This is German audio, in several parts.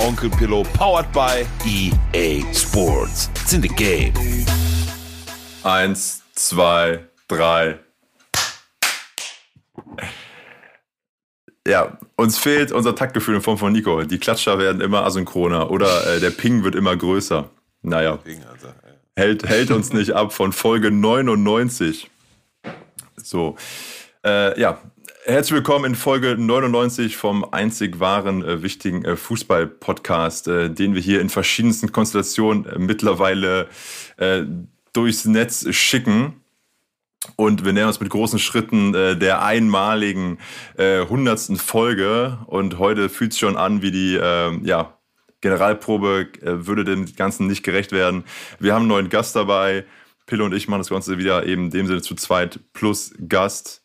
Onkel Pillow, powered by EA Sports. It's in the game. Eins, zwei, drei. Ja, uns fehlt unser Taktgefühl in Form von Nico. Die Klatscher werden immer asynchroner oder äh, der Ping wird immer größer. Naja, hält, hält uns nicht ab von Folge 99. So, äh, ja, herzlich willkommen in Folge 99 vom einzig wahren, äh, wichtigen äh, Fußball-Podcast, äh, den wir hier in verschiedensten Konstellationen äh, mittlerweile äh, durchs Netz schicken. Und wir nähern uns mit großen Schritten äh, der einmaligen hundertsten Folge. Und heute fühlt es schon an, wie die äh, ja, Generalprobe würde dem Ganzen nicht gerecht werden. Wir haben einen neuen Gast dabei. Pille und ich machen das Ganze wieder eben dem Sinne zu zweit plus Gast.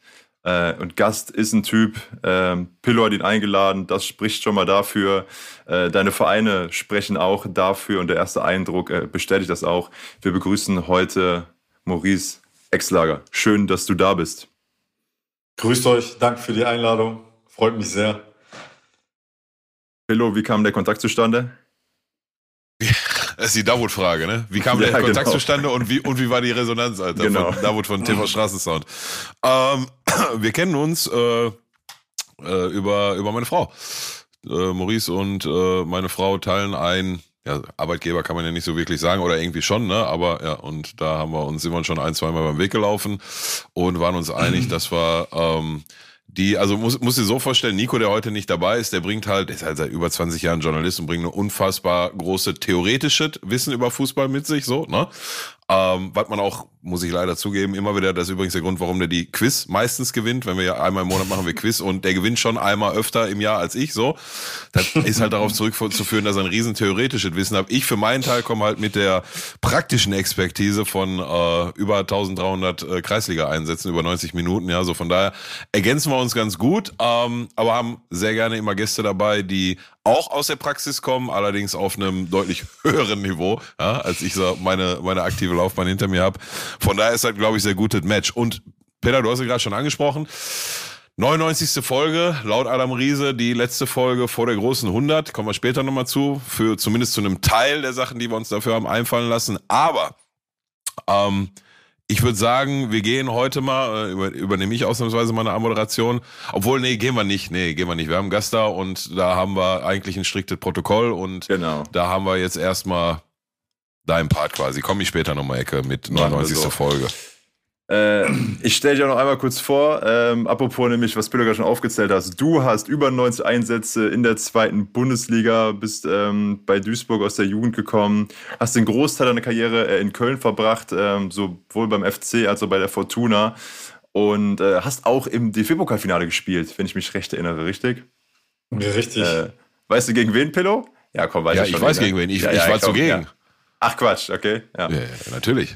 Äh, und Gast ist ein Typ, äh, Pillow hat ihn eingeladen, das spricht schon mal dafür. Äh, deine Vereine sprechen auch dafür und der erste Eindruck äh, bestätigt das auch. Wir begrüßen heute Maurice Exlager. Schön, dass du da bist. Grüßt euch, danke für die Einladung. Freut mich sehr. Pillow, wie kam der Kontakt zustande? Das ist die Davut-Frage, ne? Wie kam Ja, der Kontakt genau. zustande und wie, und wie war die Resonanz, Alter? Genau. Von Davut von TV Straßensound. Ähm, wir kennen uns äh, äh, über, über meine Frau. Äh, Maurice und äh, meine Frau teilen ein, ja, Arbeitgeber kann man ja nicht so wirklich sagen, oder irgendwie schon, ne? Aber ja, und da haben wir uns, uns schon ein, zweimal beim Weg gelaufen und waren uns einig, dass wir ähm, die, also muss, muss dir so vorstellen, Nico, der heute nicht dabei ist, der bringt halt, der ist halt seit über 20 Jahren Journalist und bringt eine unfassbar große theoretische Wissen über Fußball mit sich, so, ne? Ähm, was man auch, muss ich leider zugeben, immer wieder, das ist übrigens der Grund, warum der die Quiz meistens gewinnt, wenn wir ja einmal im Monat machen wir Quiz und der gewinnt schon einmal öfter im Jahr als ich, so. Das ist halt darauf zurückzuführen, dass er ein riesen theoretisches Wissen hat. Ich für meinen Teil komme halt mit der praktischen Expertise von äh, über 1300 äh, Kreisliga-Einsätzen, über 90 Minuten, ja, so von daher ergänzen wir uns ganz gut, ähm, aber haben sehr gerne immer Gäste dabei, die auch aus der Praxis kommen, allerdings auf einem deutlich höheren Niveau, ja, als ich so meine, meine aktive Laufbahn hinter mir habe. Von daher ist das, glaube ich, sehr gutes Match. Und Peter, du hast es gerade schon angesprochen. 99. Folge, laut Adam Riese, die letzte Folge vor der großen 100. Kommen wir später nochmal zu, für zumindest zu einem Teil der Sachen, die wir uns dafür haben einfallen lassen. Aber ähm, ich würde sagen, wir gehen heute mal, äh, über, übernehme ich ausnahmsweise meine Moderation. Obwohl, nee, gehen wir nicht. Nee, gehen wir nicht. Wir haben einen Gast da und da haben wir eigentlich ein striktes Protokoll und Genau. da haben wir jetzt erstmal deinen Part quasi. Komme ich später nochmal, Ecke, mit Machen wir 99. so. Folge. Äh, ich stelle dich auch noch einmal kurz vor, ähm, apropos nämlich, was Pillow gerade schon aufgezählt hast. Du hast über 90 Einsätze in der zweiten Bundesliga, bist ähm, bei Duisburg aus der Jugend gekommen, hast den Großteil deiner Karriere äh, in Köln verbracht, ähm, sowohl beim FC als auch bei der Fortuna und äh, hast auch im DFB-Pokalfinale gespielt, wenn ich mich recht erinnere, richtig? Richtig. Äh, weißt du gegen wen, Pillow? Ja, komm, weiß Ja, ich ich schon. weiß ne? gegen wen. Ich, Ja, ich ja, war zugegen. ja. Ach Quatsch, okay. Ja, natürlich.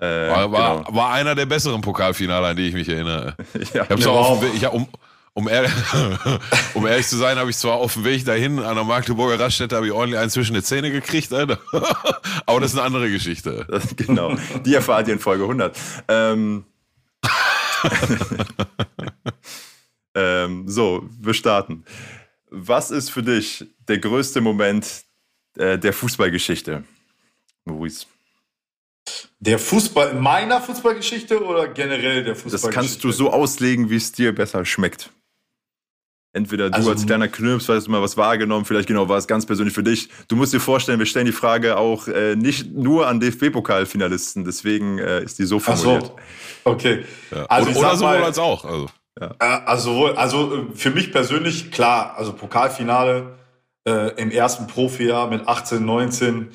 Äh, War, war, genau. war einer der besseren Pokalfinale, an die ich mich erinnere. ja. Ich hab's auch auf ich, hab- um, um, ehrlich, um ehrlich zu sein, habe ich zwar auf dem Weg dahin an der Magdeburger Raststätte habe ich ordentlich einen zwischen die Zähne gekriegt, Alter. aber das ist eine andere Geschichte. Genau. Die erfahrt ihr in Folge 100. Ähm, ähm, so, wir starten. Was ist für dich der größte Moment äh, der Fußballgeschichte, Maurice? Der Fußball, meiner Fußballgeschichte oder generell der Das Fußballgeschichte? kannst du so auslegen, wie es dir besser schmeckt. Entweder du Also- als kleiner Knirps hast du mal was wahrgenommen, vielleicht genau war es ganz persönlich für dich. Du musst dir vorstellen, wir stellen die Frage auch äh, nicht nur an DFB-Pokalfinalisten, deswegen äh, ist die so formuliert. so. Okay. Ja. Also oder oder sowohl als auch. Also. Äh, Also, also äh, für mich persönlich, klar, also Pokalfinale äh, im ersten Profijahr mit 18, 19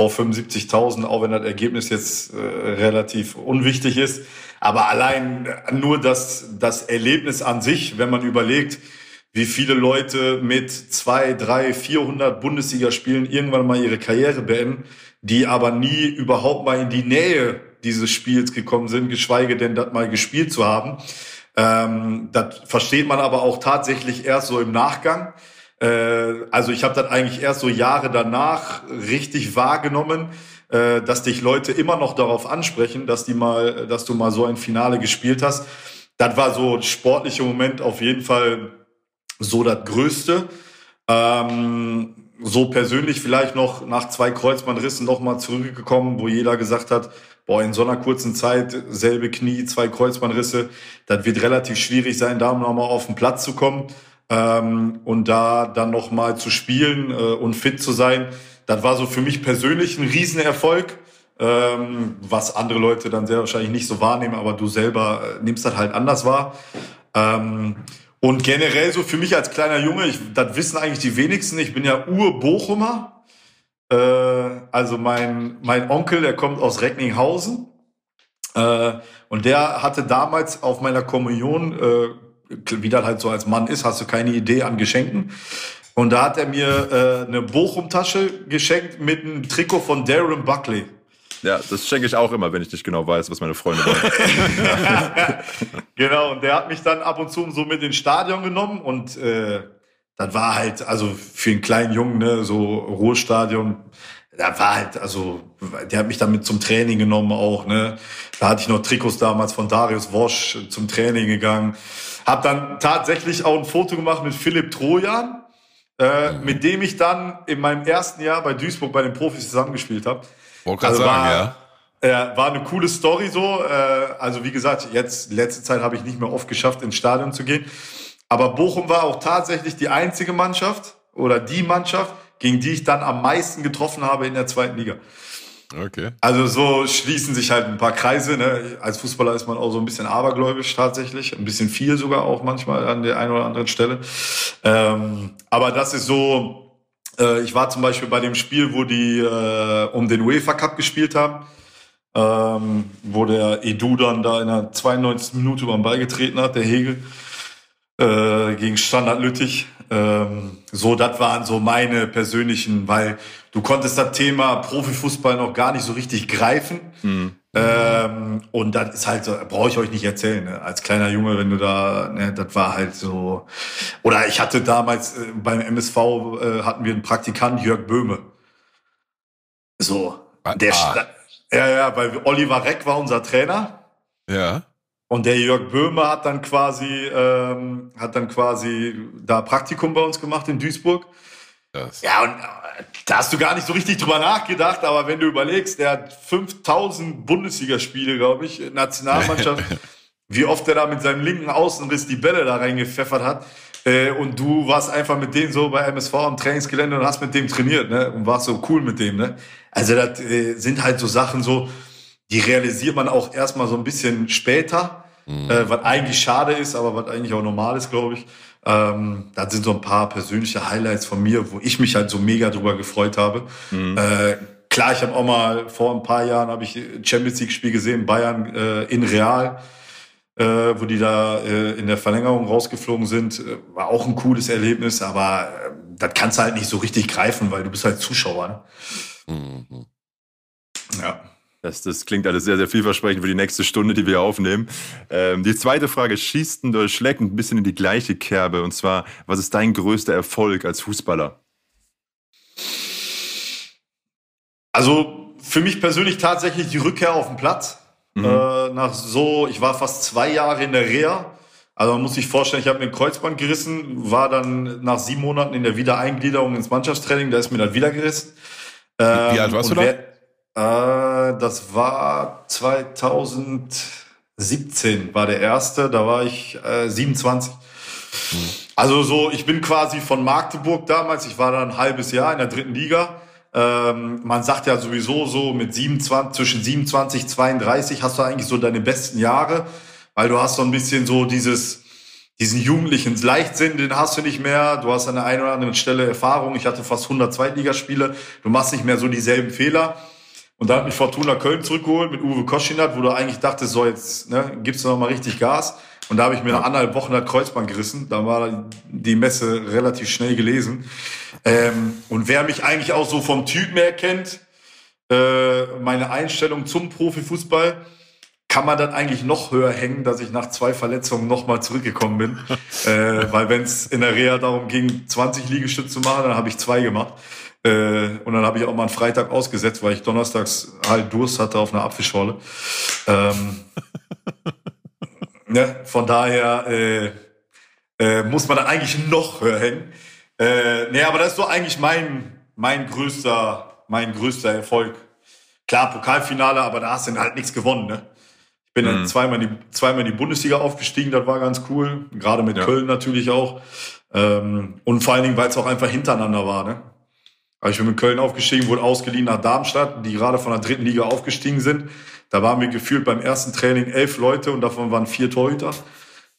vor 75.000, auch wenn das Ergebnis jetzt äh, relativ unwichtig ist. Aber allein nur das, das Erlebnis an sich, wenn man überlegt, wie viele Leute mit zwei, drei, 400 Bundesligaspielen irgendwann mal ihre Karriere beenden, die aber nie überhaupt mal in die Nähe dieses Spiels gekommen sind, geschweige denn das mal gespielt zu haben. Ähm, das versteht man aber auch tatsächlich erst so im Nachgang. Äh, also ich habe das eigentlich erst so Jahre danach richtig wahrgenommen, äh, dass dich Leute immer noch darauf ansprechen, dass die mal, dass du mal so ein Finale gespielt hast. Das war so ein sportlicher Moment auf jeden Fall so das Größte. Ähm, so persönlich vielleicht noch nach zwei Kreuzbandrissen noch mal zurückgekommen, wo jeder gesagt hat, boah, in so einer kurzen Zeit, selbe Knie, zwei Kreuzbandrisse, das wird relativ schwierig sein, da noch mal auf den Platz zu kommen ähm, und da dann noch mal zu spielen äh, und fit zu sein. Das war so für mich persönlich ein Riesenerfolg, ähm, was andere Leute dann sehr wahrscheinlich nicht so wahrnehmen, aber du selber äh, nimmst das halt anders wahr. Ähm, und generell so für mich als kleiner Junge, ich, das wissen eigentlich die wenigsten, ich bin ja Ur-Bochumer. Äh, also mein, mein Onkel, der kommt aus Recklinghausen. Äh, und der hatte damals auf meiner Kommunion, äh, wie das halt so als Mann ist, hast du keine Idee an Geschenken. Und da hat er mir äh, eine Bochum-Tasche geschenkt mit einem Trikot von Darren Buckley. Ja, das schenke ich auch immer, wenn ich nicht genau weiß, was meine Freunde wollen. genau, und der hat mich dann ab und zu so mit ins Stadion genommen und äh, das war halt, also für einen kleinen Jungen, ne, so Ruhestadion, da war halt, also der hat mich dann mit zum Training genommen auch, ne. Da hatte ich noch Trikots damals von Darius Wosch zum Training gegangen. Hab dann tatsächlich auch ein Foto gemacht mit Philipp Trojan, äh, mhm. mit dem ich dann in meinem ersten Jahr bei Duisburg bei den Profis zusammengespielt habe. Wollte also sagen, war, ja. Ja, war eine coole Story so. Äh, also wie gesagt, jetzt letzte Zeit habe ich nicht mehr oft geschafft, ins Stadion zu gehen. Aber Bochum war auch tatsächlich die einzige Mannschaft oder die Mannschaft, gegen die ich dann am meisten getroffen habe in der zweiten Liga. Okay. Also so schließen sich halt ein paar Kreise. Ne? Als Fußballer ist man auch so ein bisschen abergläubisch tatsächlich, ein bisschen viel sogar auch manchmal an der einen oder anderen Stelle. Ähm, aber das ist so, äh, ich war zum Beispiel bei dem Spiel, wo die äh, um den UEFA Cup gespielt haben, ähm, wo der Edu dann da in der 92. Minute beim Ball getreten hat, der Hegel, äh, gegen Standard Lüttich. Ähm, so, das waren so meine persönlichen, weil du konntest das Thema Profifußball noch gar nicht so richtig greifen. Mhm. Ähm, und das ist halt so, brauche ich euch nicht erzählen. Ne? Als kleiner Junge, wenn du da, ne, das war halt so. Oder ich hatte damals äh, beim MSV äh, hatten wir einen Praktikant Jörg Böhme. So, ah, der, ah. ja, ja, weil Oliver Reck war unser Trainer. Ja. Und der Jörg Böhme hat dann quasi, ähm, hat dann quasi da Praktikum bei uns gemacht in Duisburg. Das. Ja, und äh, da hast du gar nicht so richtig drüber nachgedacht, aber wenn du überlegst, der hat 5000 Bundesligaspiele, glaube ich, Nationalmannschaft, wie oft er da mit seinem linken Außenriss die Bälle da reingepfeffert hat. Äh, und du warst einfach mit dem so bei MSV am Trainingsgelände und hast mit dem trainiert, ne? Und warst so cool mit dem, ne? Also das äh, sind halt so Sachen so, die realisiert man auch erstmal so ein bisschen später, mhm. äh, was eigentlich schade ist, aber was eigentlich auch normal ist, glaube ich. Ähm, das sind so ein paar persönliche Highlights von mir, wo ich mich halt so mega drüber gefreut habe. Mhm. Äh, klar, ich habe auch mal vor ein paar Jahren habe ich Champions League Spiel gesehen, Bayern äh, in Real, äh, wo die da äh, in der Verlängerung rausgeflogen sind, äh, war auch ein cooles Erlebnis, aber äh, das kannst du halt nicht so richtig greifen, weil du bist halt Zuschauer. Ne? Mhm. Ja. Das, das klingt alles sehr, sehr vielversprechend für die nächste Stunde, die wir aufnehmen. Ähm, die zweite Frage schießt oder schlägt ein bisschen in die gleiche Kerbe. Und zwar, was ist dein größter Erfolg als Fußballer? Also für mich persönlich tatsächlich die Rückkehr auf den Platz. Mhm. Äh, nach so, ich war fast zwei Jahre in der Reha. Also man muss sich vorstellen, ich habe mir ein Kreuzband gerissen, war dann nach sieben Monaten in der Wiedereingliederung ins Mannschaftstraining, da ist mir dann wieder gerissen. Ähm, Wie alt warst du da? Äh, das war 2017 war der erste, da war ich äh, 27. Hm. Also so, ich bin quasi von Magdeburg damals, ich war da ein halbes Jahr in der dritten Liga. Ähm, man sagt ja sowieso so mit 27, zwischen 27, 32 hast du eigentlich so deine besten Jahre, weil du hast so ein bisschen so dieses, diesen jugendlichen Leichtsinn, den hast du nicht mehr. Du hast an der einen oder anderen Stelle Erfahrung. Ich hatte fast 100 Zweitligaspiele. Du machst nicht mehr so dieselben Fehler. Und da hat mich Fortuna Köln zurückgeholt mit Uwe Koschinat, wo du eigentlich dachtest, so jetzt ne, gibst du noch mal richtig Gas. Und da habe ich mir nach anderthalb Wochen das Kreuzband gerissen. Da war die Messe relativ schnell gelesen. Ähm, und wer mich eigentlich auch so vom Typ mehr kennt, äh, meine Einstellung zum Profifußball, kann man dann eigentlich noch höher hängen, dass ich nach zwei Verletzungen nochmal zurückgekommen bin. äh, weil wenn es in der Reha darum ging, 20 Liegestütze zu machen, dann habe ich zwei gemacht. Äh, und dann habe ich auch mal einen Freitag ausgesetzt, weil ich donnerstags halt Durst hatte auf einer Apfelschorle. Ähm, ne, von daher äh, äh, muss man dann eigentlich noch höher hängen. Äh, nee, aber das ist so eigentlich mein, mein größter, mein größter Erfolg. Klar, Pokalfinale, aber da hast du halt nichts gewonnen, ne? Ich bin mhm. dann zweimal in, die, zweimal in die Bundesliga aufgestiegen, das war ganz cool. Gerade mit ja. Köln natürlich auch. Ähm, und vor allen Dingen, weil es auch einfach hintereinander war, ne? Ich bin mit Köln aufgestiegen, wurde ausgeliehen nach Darmstadt, die gerade von der dritten Liga aufgestiegen sind. Da waren wir gefühlt beim ersten Training elf Leute und davon waren vier Torhüter.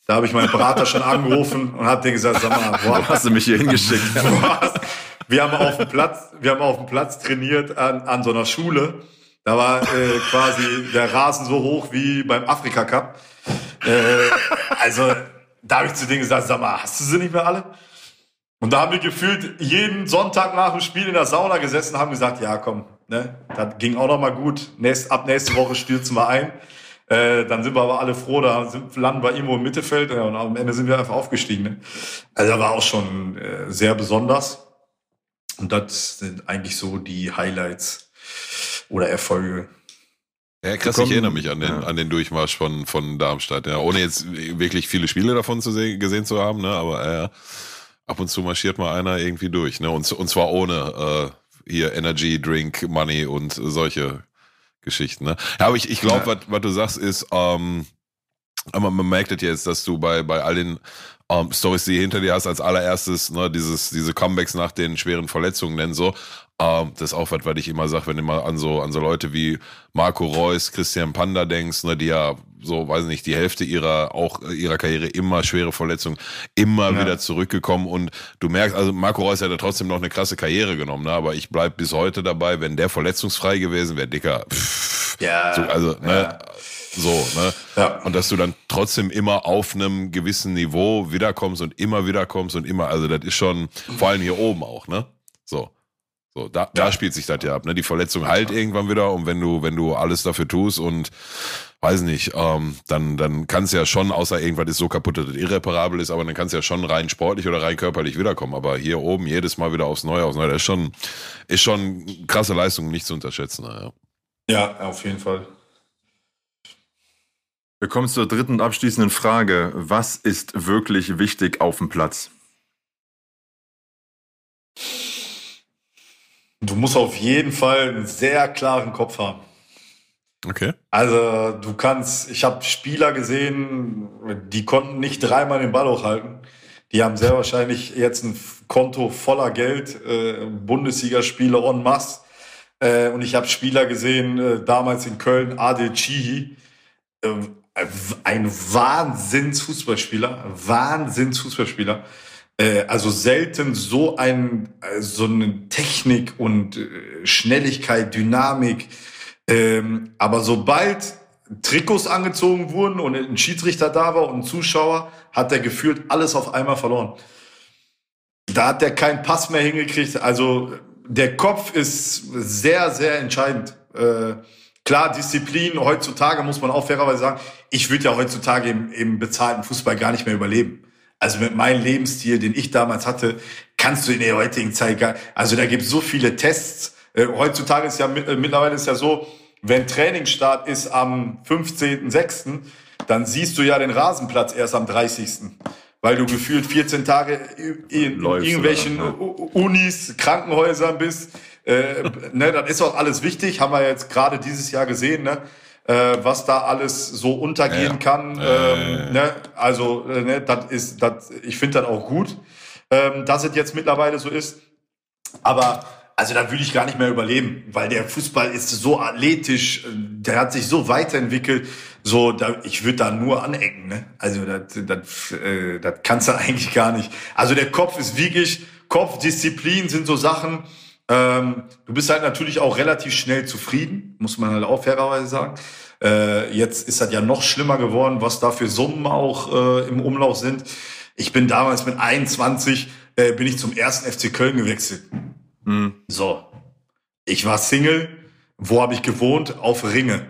Da habe ich meinen Berater schon angerufen und hat dir gesagt, sag mal, boah, hast du mich hier hingeschickt? wir haben auf dem Platz, wir haben auf dem Platz trainiert an, an so einer Schule. Da war äh, quasi der Rasen so hoch wie beim Afrika Cup. Äh, also da habe ich zu denen gesagt, sag mal, hast du sie nicht mehr alle? Und da haben wir gefühlt jeden Sonntag nach dem Spiel in der Sauna gesessen und haben gesagt, ja komm, ne, das ging auch noch mal gut. Nächst, ab nächste Woche stürzen wir ein. Äh, dann sind wir aber alle froh, da sind, landen wir irgendwo im Mittelfeld ja, und am Ende sind wir einfach aufgestiegen. Ne? Also war auch schon äh, sehr besonders. Und das sind eigentlich so die Highlights oder Erfolge. Ja, krass, ich erinnere mich an den, ja. an den Durchmarsch von, von Darmstadt, ja, ohne jetzt wirklich viele Spiele davon zu sehen, gesehen zu haben, ne, aber äh, ab und zu marschiert mal einer irgendwie durch, ne? Und, und zwar ohne äh, hier Energy, Drink, Money und solche Geschichten, ne? Ja, aber ich, ich glaube, ja. was du sagst, ist, ähm, aber man merkt es jetzt, dass du bei, bei all den ähm, Stories, die hinter dir hast, als allererstes, ne, dieses, diese Comebacks nach den schweren Verletzungen nennen, so, ähm, das ist auch was, was ich immer sage, wenn du mal an so, an so Leute wie Marco Reus, Christian Panda denkst, ne, die ja so, weiß nicht, die Hälfte ihrer, auch ihrer Karriere immer schwere Verletzungen, immer ja. wieder zurückgekommen und du merkst, also Marco Reus hat ja trotzdem noch eine krasse Karriere genommen, ne, aber ich bleib bis heute dabei, wenn der verletzungsfrei gewesen wäre, Dicker, pff, ja, so, also, ne, ja. So, ne? Ja. Und dass du dann trotzdem immer auf einem gewissen Niveau wiederkommst und immer wiederkommst und immer, also das ist schon, vor allem hier oben auch, ne? So. So, da, ja. da spielt sich das ja ab. Ne? Die Verletzung halt irgendwann wieder und wenn du, wenn du alles dafür tust und weiß nicht, ähm, dann, dann kannst du ja schon, außer irgendwas ist so kaputt, dass es irreparabel ist, aber dann kannst du ja schon rein sportlich oder rein körperlich wiederkommen. Aber hier oben jedes Mal wieder aufs Neue, aufs Neue, das ist schon, ist schon krasse Leistung, nicht zu unterschätzen. Ja. ja, auf jeden Fall. Wir kommen zur dritten und abschließenden Frage. Was ist wirklich wichtig auf dem Platz? Du musst auf jeden Fall einen sehr klaren Kopf haben. Okay. Also du kannst, ich habe Spieler gesehen, die konnten nicht dreimal den Ball hochhalten. Die haben sehr wahrscheinlich jetzt ein Konto voller Geld, äh, Bundesligaspiele en masse. Äh, und ich habe Spieler gesehen, äh, damals in Köln, Adel Chihi, äh, ein Wahnsinns-Fußballspieler, Wahnsinns-Fußballspieler. Äh, also selten so ein äh, so eine Technik und äh, Schnelligkeit, Dynamik. Ähm, aber sobald Trikots angezogen wurden und ein Schiedsrichter da war und ein Zuschauer, hat er gefühlt alles auf einmal verloren. Da hat er keinen Pass mehr hingekriegt. Also der Kopf ist sehr, sehr entscheidend. Äh, klar, Disziplin heutzutage muss man auch fairerweise sagen. Ich würde ja heutzutage im, im bezahlten Fußball gar nicht mehr überleben. Also mit meinem Lebensstil, den ich damals hatte, kannst du in der heutigen Zeit gar, also da gibt es so viele Tests. Äh, heutzutage ist ja äh, mittlerweile ist ja so, wenn Trainingsstart ist am 15.06., dann siehst du ja den Rasenplatz erst am 30. Weil du gefühlt 14 Tage in, Läufst irgendwelchen oder, ja. Unis, Krankenhäusern bist. Äh, ne, das ist auch alles wichtig, haben wir jetzt gerade dieses Jahr gesehen. Ne? äh, was da alles so untergehen ja. kann. Ähm, ne? Also, äh, ne, das ist, das, ich finde das auch gut, ähm, dass es jetzt mittlerweile so ist. Aber also da würde ich gar nicht mehr überleben, weil der Fußball ist so athletisch, der hat sich so weiterentwickelt. So, da, ich würde da nur anecken. Ne? Also das, äh, kannst du eigentlich gar nicht. Also der Kopf ist wirklich, Kopf, Disziplin sind so Sachen, ähm, du bist halt natürlich auch relativ schnell zufrieden, muss man halt auch fairerweise sagen. Äh, jetzt ist das ja noch schlimmer geworden, was da für Summen auch äh, im Umlauf sind. Ich bin damals mit 21 äh, bin ich zum ersten FC Köln gewechselt. Mhm. So, ich war Single, Wo habe ich gewohnt? Auf Ringe.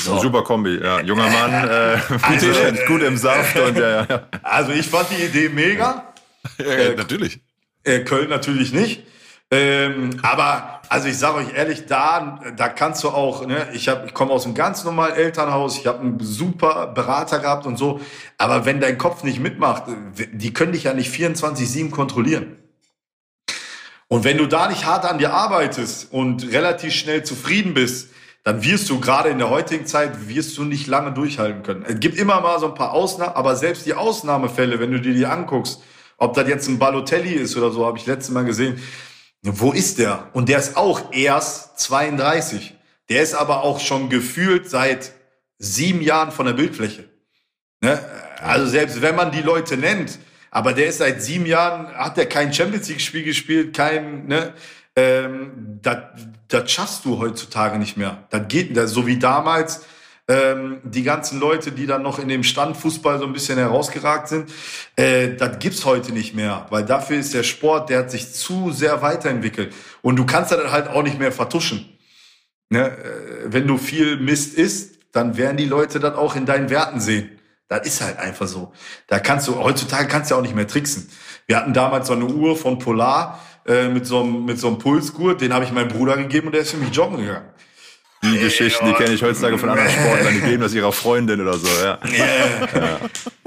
So. Super Kombi, ja. Junger Mann, äh, also, gut im Saft und ja, ja. Also ich fand die Idee mega. Ja, äh, natürlich. Äh, Köln natürlich nicht. Ähm, aber also ich sage euch ehrlich, da da kannst du auch, ne, ich ich komme aus einem ganz normalen Elternhaus, ich habe einen super Berater gehabt und so, aber wenn dein Kopf nicht mitmacht, die können dich ja nicht 24/7 kontrollieren. Und wenn du da nicht hart an dir arbeitest und relativ schnell zufrieden bist, dann wirst du gerade in der heutigen Zeit wirst du nicht lange durchhalten können. Es gibt immer mal so ein paar Ausnahmen, aber selbst die Ausnahmefälle, wenn du dir die anguckst, ob das jetzt ein Balotelli ist oder so, habe ich letztes Mal gesehen, wo ist der? Und der ist auch erst 32. Der ist aber auch schon gefühlt seit sieben Jahren von der Bildfläche. Ne? Also selbst wenn man die Leute nennt, aber der ist seit sieben Jahren, hat er kein Champions League-Spiel gespielt, kein, ne? Ähm, das, das schaffst du heutzutage nicht mehr. Das geht, das, so wie damals, ähm, die ganzen Leute, die dann noch in dem Standfußball so ein bisschen herausgeragt sind, äh, das gibt's heute nicht mehr, weil dafür ist der Sport, der hat sich zu sehr weiterentwickelt und du kannst das halt auch nicht mehr vertuschen. Ne? Äh, wenn du viel Mist isst, dann werden die Leute das auch in deinen Werten sehen. Das ist halt einfach so. Da kannst du, heutzutage kannst du auch nicht mehr tricksen. Wir hatten damals so eine Uhr von Polar äh, mit so einem, mit so einem Pulsgurt, den habe ich meinem Bruder gegeben und der ist für mich joggen gegangen. Die Geschichten, die kenne ich heutzutage von anderen Sportlern, die geben das ihrer Freundin oder so, ja. ja.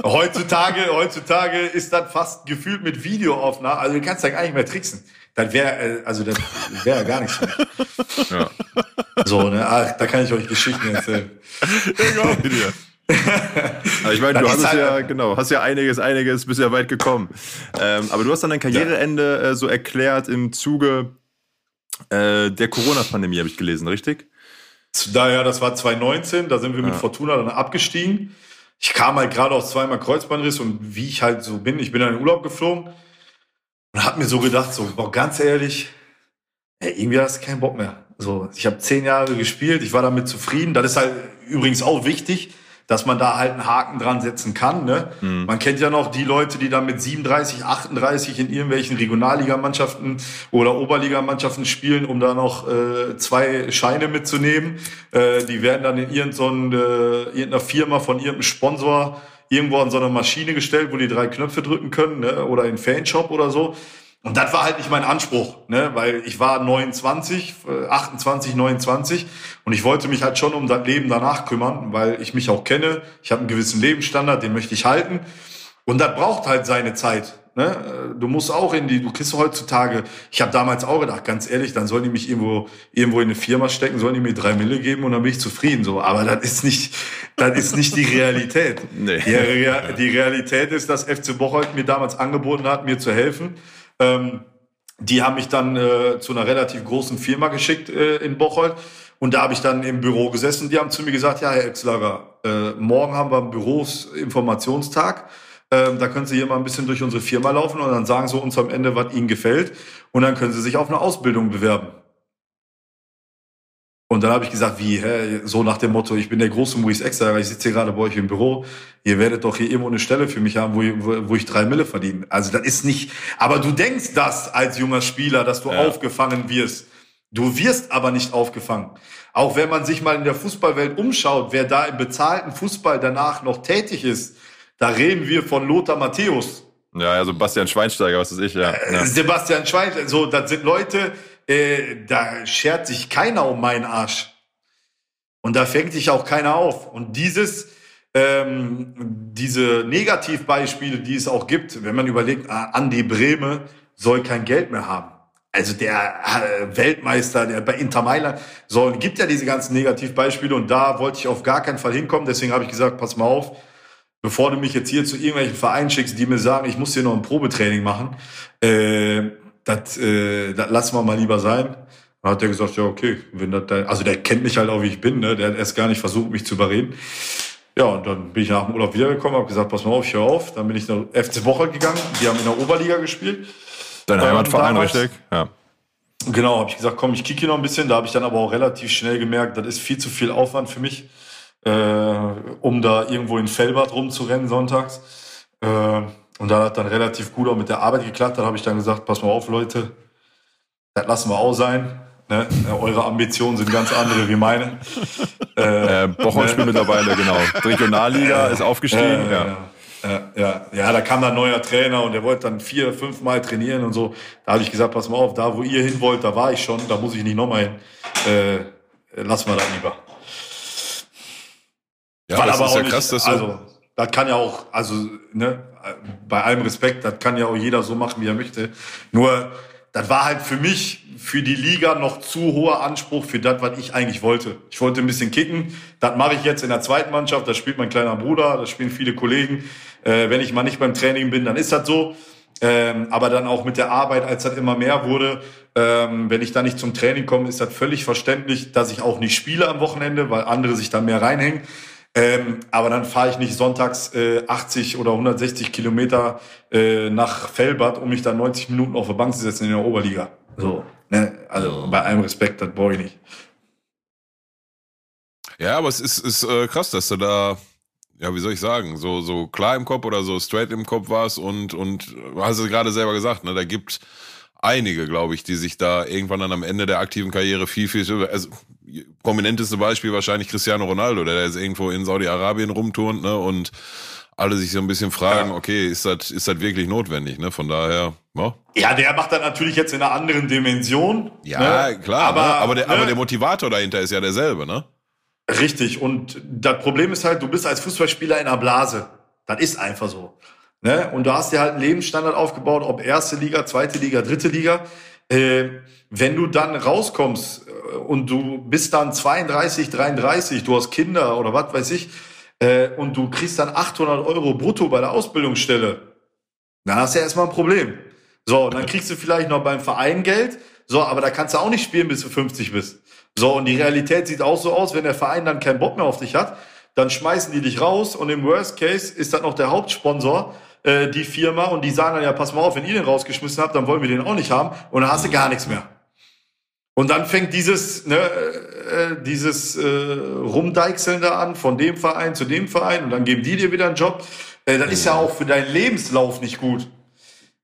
Heutzutage, heutzutage ist das fast gefühlt mit Videoaufnahme, also du kannst ja gar nicht mehr tricksen. Das wäre, äh, also das wäre gar nichts mehr. Ja. So, ne, ach, da kann ich euch Geschichten erzählen. Ja, also ich meine, du hast halt ja, genau, hast ja einiges, einiges, bist ja weit gekommen. Ähm, aber du hast dann dein Karriereende äh, so erklärt im Zuge äh, der Corona-Pandemie, habe ich gelesen, richtig? Daher, das war 2019, da sind wir mit ja. Fortuna dann abgestiegen. Ich kam halt gerade aus zweimal Kreuzbandriss und wie ich halt so bin, ich bin dann in den Urlaub geflogen und hab mir so gedacht, so, boah, ganz ehrlich, ey, irgendwie hast du keinen Bock mehr. So, ich habe zehn Jahre gespielt, ich war damit zufrieden. Das ist halt übrigens auch wichtig dass man da halt einen Haken dran setzen kann. Ne? Mhm. Man kennt ja noch die Leute, die da mit 37, 38 in irgendwelchen Regionalligamannschaften oder Oberligamannschaften spielen, um da noch äh, zwei Scheine mitzunehmen. Äh, die werden dann in irgendeiner, äh, irgendeiner Firma von irgendeinem Sponsor irgendwo an so eine Maschine gestellt, wo die drei Knöpfe drücken können ne? oder in Fanshop oder so. Und das war halt nicht mein Anspruch, ne? weil ich war 29, 28, 29 und ich wollte mich halt schon um das Leben danach kümmern, weil ich mich auch kenne. Ich habe einen gewissen Lebensstandard, den möchte ich halten. Und das braucht halt seine Zeit. Ne? Du musst auch in die, du kriegst heutzutage, ich habe damals auch gedacht, ganz ehrlich, dann sollen die mich irgendwo, irgendwo in eine Firma stecken, sollen die mir drei Mille geben und dann bin ich zufrieden. So, aber das ist nicht, das ist nicht die Realität. nee. die, die Realität ist, dass FC Bocholt mir damals angeboten hat, mir zu helfen. Ähm, die haben mich dann äh, zu einer relativ großen Firma geschickt äh, in Bocholt. Und da habe ich dann im Büro gesessen. Die haben zu mir gesagt, ja, Herr Exlager, äh, morgen haben wir einen Bürosinformationstag. Ähm, da können Sie hier mal ein bisschen durch unsere Firma laufen und dann sagen Sie uns am Ende, was Ihnen gefällt. Und dann können Sie sich auf eine Ausbildung bewerben. Und dann habe ich gesagt, wie, hä? so nach dem Motto, ich bin der große Maurice Exer, ich sitze hier gerade bei euch im Büro, ihr werdet doch hier irgendwo eine Stelle für mich haben, wo, ich, wo, wo ich drei Mille verdiene. Also das ist nicht, aber du denkst das als junger Spieler, dass du ja. aufgefangen wirst. Du wirst aber nicht aufgefangen. Auch wenn man sich mal in der Fußballwelt umschaut, wer da im bezahlten Fußball danach noch tätig ist, da reden wir von Lothar Matthäus. Ja, also Bastian Schweinsteiger, was ist ich, ja. Äh, Sebastian Schweinsteiger, so, das sind Leute, äh, da schert sich keiner um meinen Arsch. Und da fängt sich auch keiner auf. Und dieses, ähm, diese Negativbeispiele, die es auch gibt, wenn man überlegt, ah, Andi Breme soll kein Geld mehr haben. Also der äh, Weltmeister, der bei Inter Mailand, so gibt ja diese ganzen Negativbeispiele und da wollte ich auf gar keinen Fall hinkommen. Deswegen habe ich gesagt, pass mal auf, bevor du mich jetzt hier zu irgendwelchen Vereinen schickst, die mir sagen, ich muss hier noch ein Probetraining machen, äh, das, äh, das lassen wir mal lieber sein. Dann hat er gesagt, ja, okay, wenn das da, also der kennt mich halt auch, wie ich bin, ne? der hat erst gar nicht versucht, mich zu überreden. Ja, und dann bin ich nach dem Urlaub wiedergekommen, habe gesagt, pass mal auf, ich höre auf. Dann bin ich nach FC Woche gegangen, die haben in der Oberliga gespielt. Dein Heimatverein, damals, richtig? Ja. Genau, habe ich gesagt, komm, ich kicke hier noch ein bisschen. Da habe ich dann aber auch relativ schnell gemerkt, das ist viel zu viel Aufwand für mich, äh, um da irgendwo in Fellbad rumzurennen sonntags. Äh, und da hat dann relativ gut auch mit der Arbeit geklappt. Dann habe ich dann gesagt, pass mal auf, Leute, das lassen wir auch sein. Ne? Eure Ambitionen sind ganz andere wie meine. Äh, Bochum spielt mittlerweile, genau. Regionalliga ist aufgestiegen. Äh, ja. Ja, ja, ja, da kam dann ein neuer Trainer und der wollte dann vier, fünf Mal trainieren und so. Da habe ich gesagt, pass mal auf, da wo ihr hin wollt, da war ich schon, da muss ich nicht nochmal hin. Äh, lass mal das lieber. Ja, Weil das ist ja nicht, krass, dass also, das kann ja auch, also, ne, bei allem Respekt, das kann ja auch jeder so machen, wie er möchte. Nur, das war halt für mich, für die Liga noch zu hoher Anspruch für das, was ich eigentlich wollte. Ich wollte ein bisschen kicken. Das mache ich jetzt in der zweiten Mannschaft. Das spielt mein kleiner Bruder, das spielen viele Kollegen. Äh, wenn ich mal nicht beim Training bin, dann ist das so. Ähm, aber dann auch mit der Arbeit, als das immer mehr wurde, ähm, wenn ich da nicht zum Training komme, ist das völlig verständlich, dass ich auch nicht spiele am Wochenende, weil andere sich da mehr reinhängen. Ähm, aber dann fahre ich nicht sonntags äh, 80 oder 160 Kilometer äh, nach Fellbad, um mich da 90 Minuten auf der Bank zu setzen in der Oberliga. So, ne? Also bei allem Respekt, das brauche ich nicht. Ja, aber es ist, ist äh, krass, dass du da ja, wie soll ich sagen, so, so klar im Kopf oder so straight im Kopf warst und, und hast du gerade selber gesagt, ne, da gibt einige, glaube ich, die sich da irgendwann dann am Ende der aktiven Karriere viel, viel, also prominenteste Beispiel wahrscheinlich Cristiano Ronaldo, der jetzt irgendwo in Saudi-Arabien rumturnt, ne, und alle sich so ein bisschen fragen, ja. okay, ist das, ist das wirklich notwendig, ne, von daher, ja. Ja, der macht das natürlich jetzt in einer anderen Dimension. Ja, ne? klar, aber, ne? aber, der, ne? aber der Motivator dahinter ist ja derselbe, ne? Richtig. Und das Problem ist halt, du bist als Fußballspieler in einer Blase. Das ist einfach so. Ne? Und du hast dir halt einen Lebensstandard aufgebaut, ob erste Liga, zweite Liga, dritte Liga. Äh, wenn du dann rauskommst und du bist dann 32, 33, du hast Kinder oder was weiß ich, äh, und du kriegst dann 800 Euro brutto bei der Ausbildungsstelle, dann hast du ja erstmal ein Problem. So, dann kriegst du vielleicht noch beim Verein Geld, so, aber da kannst du auch nicht spielen, bis du 50 bist. So, und die Realität sieht auch so aus, wenn der Verein dann keinen Bock mehr auf dich hat, dann schmeißen die dich raus und im Worst Case ist dann noch der Hauptsponsor, äh, die Firma, und die sagen dann, ja, pass mal auf, wenn ihr den rausgeschmissen habt, dann wollen wir den auch nicht haben und dann hast du gar nichts mehr. Und dann fängt dieses, ne, äh, dieses äh, Rumdeichseln da an, von dem Verein zu dem Verein und dann geben die dir wieder einen Job. Äh, das ist ja auch für deinen Lebenslauf nicht gut.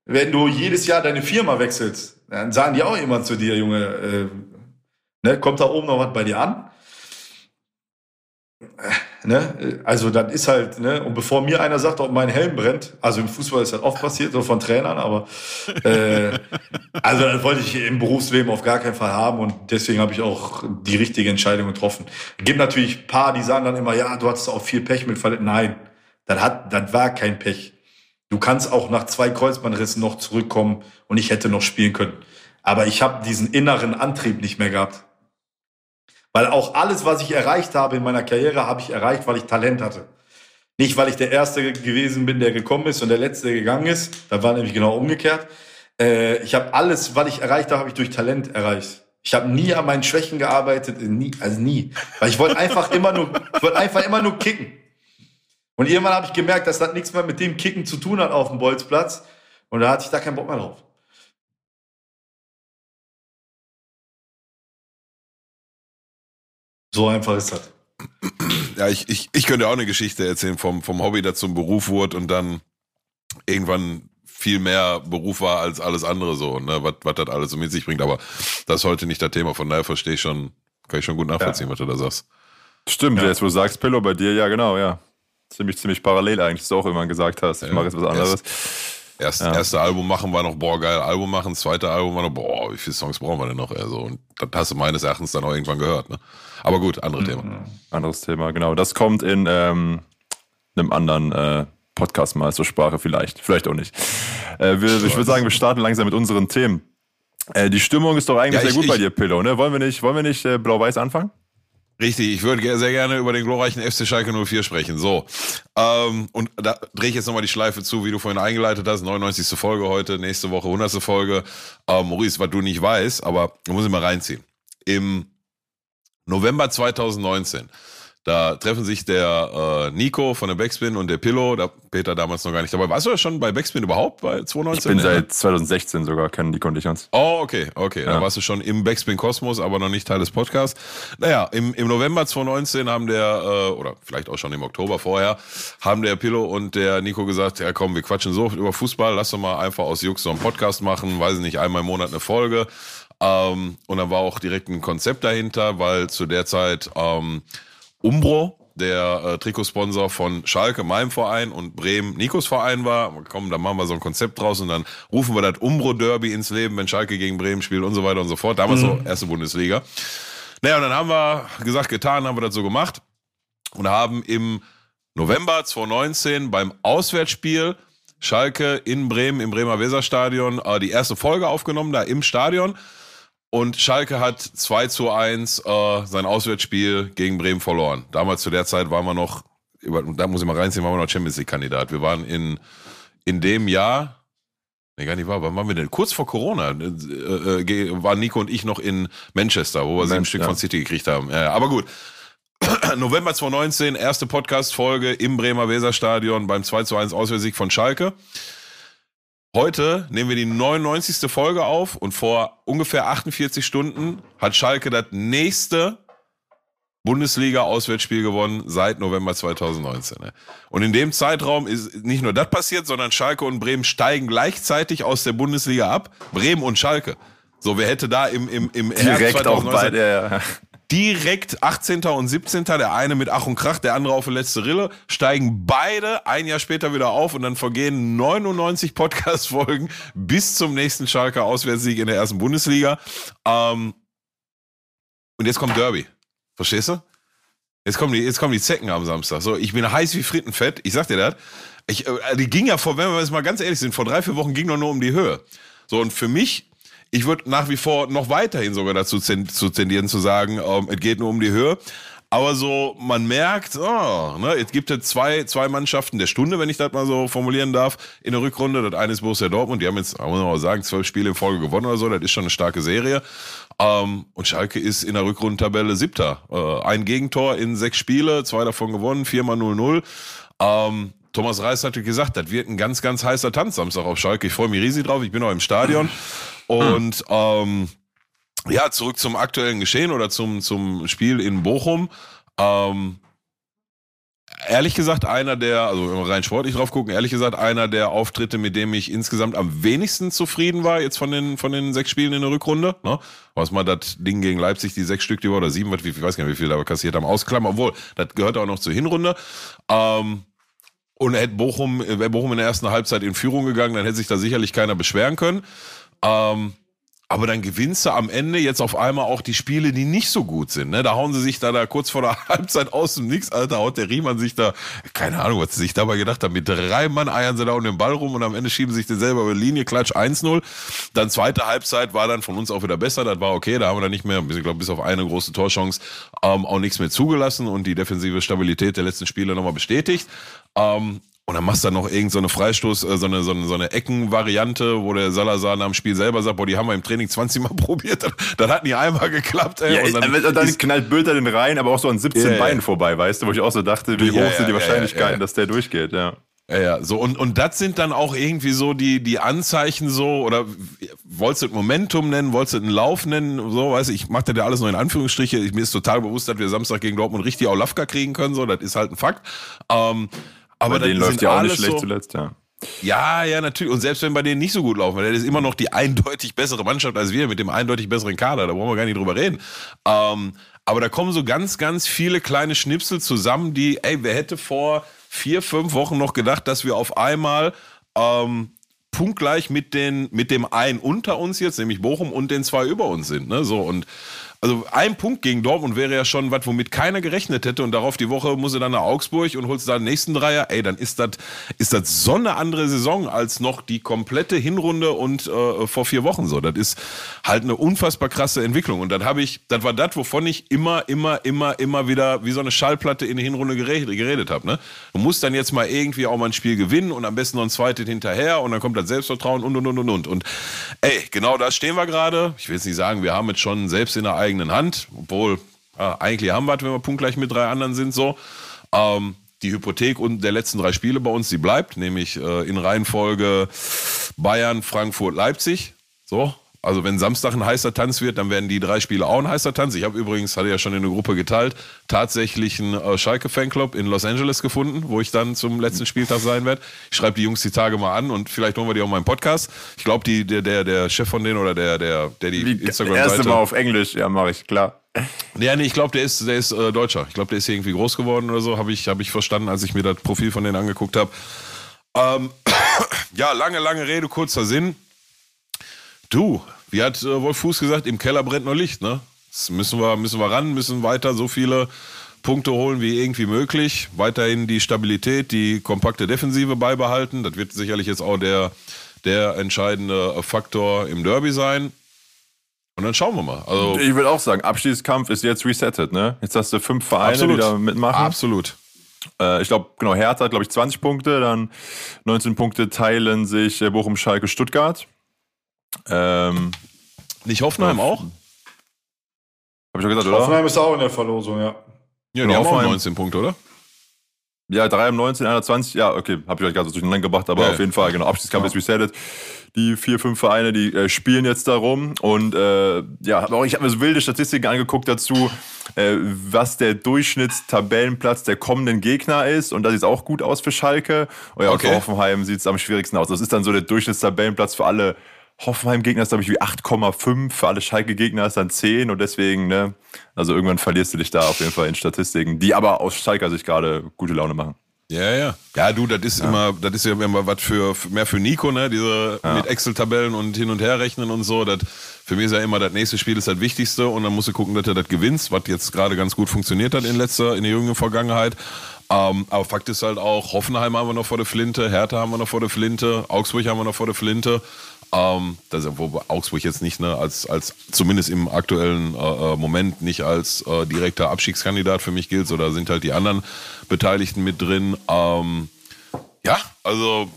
Wenn du jedes Jahr deine Firma wechselst, dann sagen die auch immer zu dir, Junge, äh, Ne, kommt da oben noch was bei dir an? Ne? Also das ist halt, ne? und bevor mir einer sagt, ob mein Helm brennt, also im Fußball ist das oft passiert, so von Trainern, aber äh, also das wollte ich im Berufsleben auf gar keinen Fall haben und deswegen habe ich auch die richtige Entscheidung getroffen. Es gibt natürlich paar, die sagen dann immer, ja, du hattest auch viel Pech mit Verletzungen. Nein, das, hat, das war kein Pech. Du kannst auch nach zwei Kreuzbandrissen noch zurückkommen und ich hätte noch spielen können. Aber ich habe diesen inneren Antrieb nicht mehr gehabt. Weil auch alles, was ich erreicht habe in meiner Karriere, habe ich erreicht, weil ich Talent hatte. Nicht, weil ich der Erste gewesen bin, der gekommen ist und der Letzte, der gegangen ist. Da war nämlich genau umgekehrt. Äh, ich habe alles, was ich erreicht habe, habe ich durch Talent erreicht. Ich habe nie an meinen Schwächen gearbeitet, nie, also nie. Weil ich wollte einfach immer nur, ich wollte einfach immer nur kicken. Und irgendwann habe ich gemerkt, dass das nichts mehr mit dem Kicken zu tun hat auf dem Bolzplatz. Und da hatte ich da keinen Bock mehr drauf. So einfach ist das. Ja, ich, ich, ich könnte auch eine Geschichte erzählen vom, vom Hobby, das zum Beruf wurde und dann irgendwann viel mehr Beruf war als alles andere so, ne, was, was das alles so mit sich bringt. Aber das ist heute nicht das Thema, von daher verstehe ich schon, kann ich schon gut nachvollziehen, ja. was du da sagst. Stimmt, ja. jetzt wo du sagst, Pillow bei dir, ja genau, ja. Ziemlich, ziemlich parallel eigentlich, das du auch immer gesagt hast. Ich ja. mache jetzt was anderes. Erst, ja. Erste Album machen war noch, boah, geil, Album machen, zweite Album war noch, boah, wie viele Songs brauchen wir denn noch? Also, und das hast du meines Erachtens dann auch irgendwann gehört, ne? Aber gut, andere mhm. Thema. Anderes Thema, genau. Das kommt in ähm, einem anderen äh, Podcast mal zur Sprache, vielleicht, vielleicht auch nicht. Äh, wir, ich würde sagen, wir starten langsam mit unseren Themen. Äh, die Stimmung ist doch eigentlich ja, ich, sehr gut ich, bei dir, Pillow, ne? Wollen wir nicht, wollen wir nicht äh, blau-weiß anfangen? Richtig, ich würde sehr gerne über den glorreichen FC Schalke 04 sprechen. So, ähm, und da drehe ich jetzt nochmal die Schleife zu, wie du vorhin eingeleitet hast. 99. Folge heute, nächste Woche 100. Folge. Ähm, Maurice, was du nicht weißt, aber du musst mal reinziehen. Im November 2019 da treffen sich der äh, Nico von der Backspin und der Pillow, da Peter damals noch gar nicht dabei. Warst du ja schon bei Backspin überhaupt bei 2019? Ich bin seit 2016 sogar, kennen Nico und ich uns. Oh, okay, okay. Ja. Da warst du schon im Backspin Kosmos, aber noch nicht Teil des Podcasts. Naja, im, im November 2019 haben der, äh, oder vielleicht auch schon im Oktober vorher, haben der Pillow und der Nico gesagt, ja komm, wir quatschen so über Fußball, lass doch mal einfach aus Jux so einen Podcast machen, weiß ich nicht, einmal im Monat eine Folge. Ähm, und dann war auch direkt ein Konzept dahinter, weil zu der Zeit ähm, Umbro, der äh, Trikotsponsor von Schalke, meinem Verein, und Bremen, Nikos Verein war. Komm, dann machen wir so ein Konzept draus und dann rufen wir das Umbro-Derby ins Leben, wenn Schalke gegen Bremen spielt und so weiter und so fort. Damals mhm. so erste Bundesliga. Naja, und dann haben wir gesagt, getan, haben wir das so gemacht und haben im November 2019 beim Auswärtsspiel Schalke in Bremen im Bremer Weserstadion äh, die erste Folge aufgenommen, da im Stadion. Und Schalke hat 2 zu 1 äh, sein Auswärtsspiel gegen Bremen verloren. Damals zu der Zeit waren wir noch, da muss ich mal reinziehen, waren wir noch Champions League-Kandidat. Wir waren in, in dem Jahr, nee, gar nicht wahr, wann waren wir denn? Kurz vor Corona äh, äh, waren Nico und ich noch in Manchester, wo wir sieben Stück ja. von City gekriegt haben. Ja, aber gut. November 2019, erste Podcast-Folge im Bremer Weserstadion beim 2 zu 1 Auswärtssieg von Schalke. Heute nehmen wir die 99. Folge auf und vor ungefähr 48 Stunden hat Schalke das nächste Bundesliga-Auswärtsspiel gewonnen seit November 2019. Ne? Und in dem Zeitraum ist nicht nur das passiert, sondern Schalke und Bremen steigen gleichzeitig aus der Bundesliga ab. Bremen und Schalke. So, wer hätte da im, im, im Direkt 2019, auch beide, ja direkt 18. und 17. Der eine mit Ach und Krach, der andere auf die letzte Rille, steigen beide ein Jahr später wieder auf und dann vergehen 99 Podcast-Folgen bis zum nächsten Schalker Auswärtssieg in der ersten Bundesliga. Ähm, und jetzt kommt Derby. Verstehst du? Jetzt kommen die, jetzt kommen die Zecken am Samstag. So, ich bin heiß wie Frittenfett. Ich sag dir das. Ich, äh, die ging ja vor, wenn wir jetzt mal ganz ehrlich sind, vor drei, vier Wochen ging doch nur um die Höhe. So, und für mich ich würde nach wie vor noch weiterhin sogar dazu zu tendieren zu sagen, ähm, es geht nur um die Höhe. Aber so, man merkt, oh, ne, es gibt ja zwei, zwei Mannschaften der Stunde, wenn ich das mal so formulieren darf, in der Rückrunde. Das eine ist Borussia Dortmund, die haben jetzt, muss man mal sagen, zwölf Spiele in Folge gewonnen oder so, das ist schon eine starke Serie. Ähm, und Schalke ist in der Rückrundentabelle siebter. Äh, ein Gegentor in sechs Spiele, zwei davon gewonnen, viermal 0-0. Ähm, Thomas Reis hatte gesagt, das wird ein ganz, ganz heißer Tanz Samstag auf Schalke. Ich freue mich riesig drauf, ich bin auch im Stadion. Und ähm, ja, zurück zum aktuellen Geschehen oder zum, zum Spiel in Bochum. Ähm, ehrlich gesagt, einer der, also wenn wir rein sportlich drauf gucken, ehrlich gesagt, einer der Auftritte, mit dem ich insgesamt am wenigsten zufrieden war, jetzt von den, von den sechs Spielen in der Rückrunde. Ne? Was mal das Ding gegen Leipzig, die sechs Stück, die war, oder sieben, ich weiß gar nicht, wie viel da kassiert haben, ausklammern, obwohl, das gehört auch noch zur Hinrunde. Ähm, und hätte Bochum, wäre Bochum in der ersten Halbzeit in Führung gegangen, dann hätte sich da sicherlich keiner beschweren können. Ähm, aber dann gewinnst du am Ende jetzt auf einmal auch die Spiele, die nicht so gut sind. Ne? Da hauen sie sich da, da kurz vor der Halbzeit aus dem Nix, Alter, haut der Riemann sich da, keine Ahnung, was sie sich dabei gedacht haben, mit drei Mann eiern sie da um den Ball rum und am Ende schieben sie sich den selber über die Linie, klatsch 1-0. Dann zweite Halbzeit war dann von uns auch wieder besser, das war okay, da haben wir dann nicht mehr, ich glaube, bis auf eine große Torchance ähm, auch nichts mehr zugelassen und die defensive Stabilität der letzten Spiele nochmal bestätigt. Ähm, und dann machst du dann noch irgend so eine Freistoß, äh, so eine, so eine, so eine Eckenvariante, wo der Salazar nach dem Spiel selber sagt, boah, die haben wir im Training 20 Mal probiert, dann, dann hat nie einmal geklappt, ey. Ja, und dann, und dann knallt Bülter den rein, aber auch so an 17 yeah, Beinen vorbei, weißt du, wo ich auch so dachte, wie hoch sind die Wahrscheinlichkeiten, dass der durchgeht, ja. Ja, ja, so und und das sind dann auch irgendwie so die die Anzeichen so oder wolltest du Momentum nennen, wolltest du einen Lauf nennen, so weiß ich, das ja alles nur in Anführungsstriche. Ich, mir ist total bewusst, dass wir Samstag gegen Dortmund richtig auch Lafka kriegen können, so das ist halt ein Fakt. Ähm, aber bei denen läuft ja auch nicht schlecht so, zuletzt, ja. Ja, ja, natürlich. Und selbst wenn bei denen nicht so gut laufen, weil das ist immer noch die eindeutig bessere Mannschaft als wir mit dem eindeutig besseren Kader, da brauchen wir gar nicht drüber reden. Ähm, aber da kommen so ganz, ganz viele kleine Schnipsel zusammen, die, ey, wer hätte vor vier, fünf Wochen noch gedacht, dass wir auf einmal ähm, punktgleich mit den mit dem einen unter uns jetzt, nämlich Bochum und den zwei über uns sind, ne? So und also ein Punkt gegen Dortmund wäre ja schon was, womit keiner gerechnet hätte und darauf die Woche muss er dann nach Augsburg und holst da den nächsten Dreier. Ey, dann ist das ist das so eine andere Saison als noch die komplette Hinrunde und äh, vor vier Wochen so. Das ist halt eine unfassbar krasse Entwicklung und dann habe ich, das war das, wovon ich immer, immer, immer, immer wieder wie so eine Schallplatte in der Hinrunde geredet, geredet habe. Ne? Du musst dann jetzt mal irgendwie auch mal ein Spiel gewinnen und am besten noch ein zweites hinterher und dann kommt das Selbstvertrauen und und und und und. Und ey, genau da stehen wir gerade. Ich will jetzt nicht sagen, wir haben jetzt schon selbst in der eigenen Hand, obwohl ja, eigentlich haben wir es, wenn wir punktgleich mit drei anderen sind, so. Ähm, die Hypothek und der letzten drei Spiele bei uns, die bleibt, nämlich äh, in Reihenfolge Bayern, Frankfurt, Leipzig. So. Also wenn Samstag ein heißer Tanz wird, dann werden die drei Spiele auch ein heißer Tanz. Ich habe übrigens, hatte ja schon in der Gruppe geteilt, tatsächlich einen äh, Schalke-Fanclub in Los Angeles gefunden, wo ich dann zum letzten Spieltag sein werde. Ich schreibe die Jungs die Tage mal an und vielleicht holen wir die auch mal im Podcast. Ich glaube, der, der, der Chef von denen oder der, der, der die Instagram-Seite... Erste Mal auf Englisch, ja, mache ich, klar. Ja, nee, ich glaube, der ist, der ist äh, Deutscher. Ich glaube, der ist hier irgendwie groß geworden oder so, habe ich, hab ich verstanden, als ich mir das Profil von denen angeguckt habe. Ähm, ja, lange, lange Rede, kurzer Sinn. Du, wie hat äh, Wolf Fuß gesagt, im Keller brennt noch Licht, ne? Das müssen wir, müssen wir ran, müssen weiter so viele Punkte holen wie irgendwie möglich. Weiterhin die Stabilität, die kompakte Defensive beibehalten. Das wird sicherlich jetzt auch der, der entscheidende Faktor im Derby sein. Und dann schauen wir mal. Also, ich will auch sagen, Abschießkampf ist jetzt resettet, ne? Jetzt hast du fünf Vereine, absolut. die da mitmachen. Absolut. Äh, ich glaube, genau, Hertha hat, glaube ich, 20 Punkte, dann 19 Punkte teilen sich äh, Bochum, Schalke, Stuttgart. Ähm, Nicht Hoffenheim auch? Hab ich schon gesagt, oder? Hoffenheim ist auch in der Verlosung, ja. Ja, die haben auch 19 Punkte, oder? Ja, 3 am 19, 21, ja, okay, hab ich euch gerade so durcheinander gebracht, aber ja, auf jeden Fall, genau, Abschiedskampf ja. ist resettet. Die vier, fünf Vereine, die äh, spielen jetzt darum und äh, ja, ich habe mir so wilde Statistiken angeguckt dazu, äh, was der Durchschnittstabellenplatz der kommenden Gegner ist und das sieht auch gut aus für Schalke. Und ja, okay. für Hoffenheim sieht es am schwierigsten aus. Das ist dann so der Durchschnittstabellenplatz für alle Hoffenheim-Gegner ist, glaube ich, wie 8,5. Für alle Schalke-Gegner ist dann 10 und deswegen, ne, also irgendwann verlierst du dich da auf jeden Fall in Statistiken, die aber aus Schalker sich gerade gute Laune machen. Ja, ja. Ja, du, das ist ja. immer, das ist ja immer was für, mehr für Nico, ne? Diese ja. mit Excel-Tabellen und hin und her rechnen und so. Das, für mich ist ja immer das nächste Spiel ist das Wichtigste und dann musst du gucken, dass du das gewinnst, was jetzt gerade ganz gut funktioniert hat in letzter, in der jüngeren Vergangenheit. Ähm, aber Fakt ist halt auch, Hoffenheim haben wir noch vor der Flinte, Hertha haben wir noch vor der Flinte, Augsburg haben wir noch vor der Flinte. Ähm, das, wo Augsburg jetzt nicht ne, als, als zumindest im aktuellen äh, äh, Moment nicht als äh, direkter Abstiegskandidat für mich gilt, oder sind halt die anderen Beteiligten mit drin. Ähm, ja, also